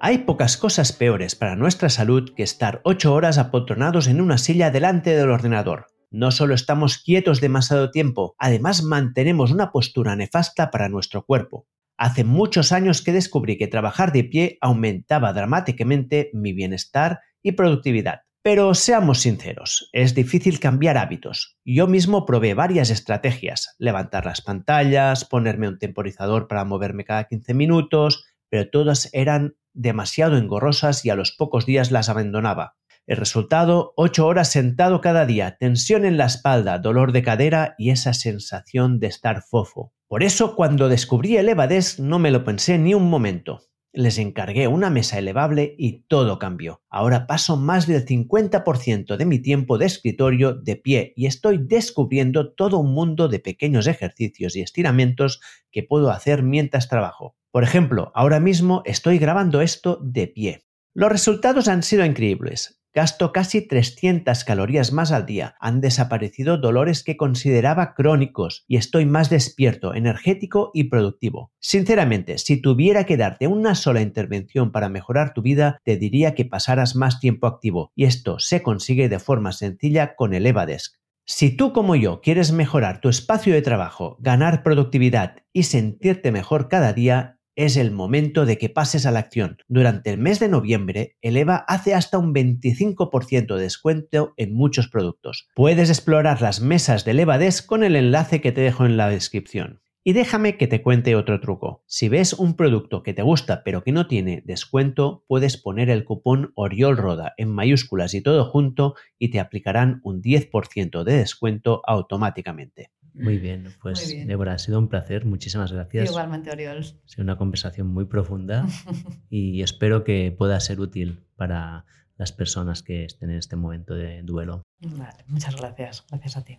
Hay pocas cosas peores para nuestra salud que estar ocho horas apotronados en una silla delante del ordenador. No solo estamos quietos demasiado tiempo, además mantenemos una postura nefasta para nuestro cuerpo. Hace muchos años que descubrí que trabajar de pie aumentaba dramáticamente mi bienestar y productividad. Pero seamos sinceros, es difícil cambiar hábitos. Yo mismo probé varias estrategias, levantar las pantallas, ponerme un temporizador para moverme cada 15 minutos, pero todas eran demasiado engorrosas y a los pocos días las abandonaba. El resultado, 8 horas sentado cada día, tensión en la espalda, dolor de cadera y esa sensación de estar fofo. Por eso, cuando descubrí el Evadesk no me lo pensé ni un momento. Les encargué una mesa elevable y todo cambió. Ahora paso más del 50% de mi tiempo de escritorio de pie y estoy descubriendo todo un mundo de pequeños ejercicios y estiramientos que puedo hacer mientras trabajo. Por ejemplo, ahora mismo estoy grabando esto de pie. Los resultados han sido increíbles. Gasto casi 300 calorías más al día. Han desaparecido dolores que consideraba crónicos y estoy más despierto, energético y productivo. Sinceramente, si tuviera que darte una sola intervención para mejorar tu vida, te diría que pasaras más tiempo activo y esto se consigue de forma sencilla con el Evadesk. Si tú como yo quieres mejorar tu espacio de trabajo, ganar productividad y sentirte mejor cada día, es el momento de que pases a la acción. Durante el mes de noviembre, Eleva hace hasta un 25% de descuento en muchos productos. Puedes explorar las mesas de ElevaDesk con el enlace que te dejo en la descripción. Y déjame que te cuente otro truco. Si ves un producto que te gusta pero que no tiene descuento, puedes poner el cupón OriolRoda en mayúsculas y todo junto y te aplicarán un 10% de descuento automáticamente. Muy bien, pues Débora, ha sido un placer, muchísimas gracias. Igualmente, Oriol. Ha sido una conversación muy profunda y espero que pueda ser útil para las personas que estén en este momento de duelo. Vale, muchas gracias. Gracias a ti.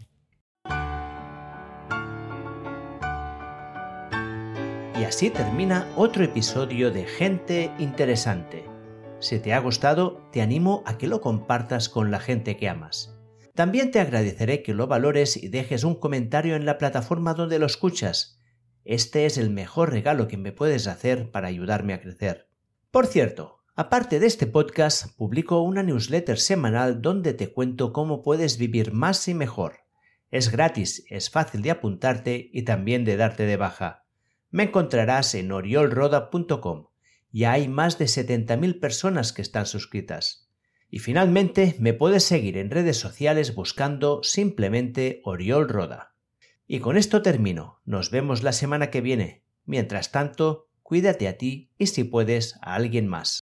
Y así termina otro episodio de Gente Interesante. Si te ha gustado, te animo a que lo compartas con la gente que amas. También te agradeceré que lo valores y dejes un comentario en la plataforma donde lo escuchas. Este es el mejor regalo que me puedes hacer para ayudarme a crecer. Por cierto, aparte de este podcast, publico una newsletter semanal donde te cuento cómo puedes vivir más y mejor. Es gratis, es fácil de apuntarte y también de darte de baja. Me encontrarás en oriolroda.com Ya hay más de 70.000 personas que están suscritas. Y finalmente me puedes seguir en redes sociales buscando simplemente Oriol Roda. Y con esto termino. Nos vemos la semana que viene. Mientras tanto, cuídate a ti y si puedes a alguien más.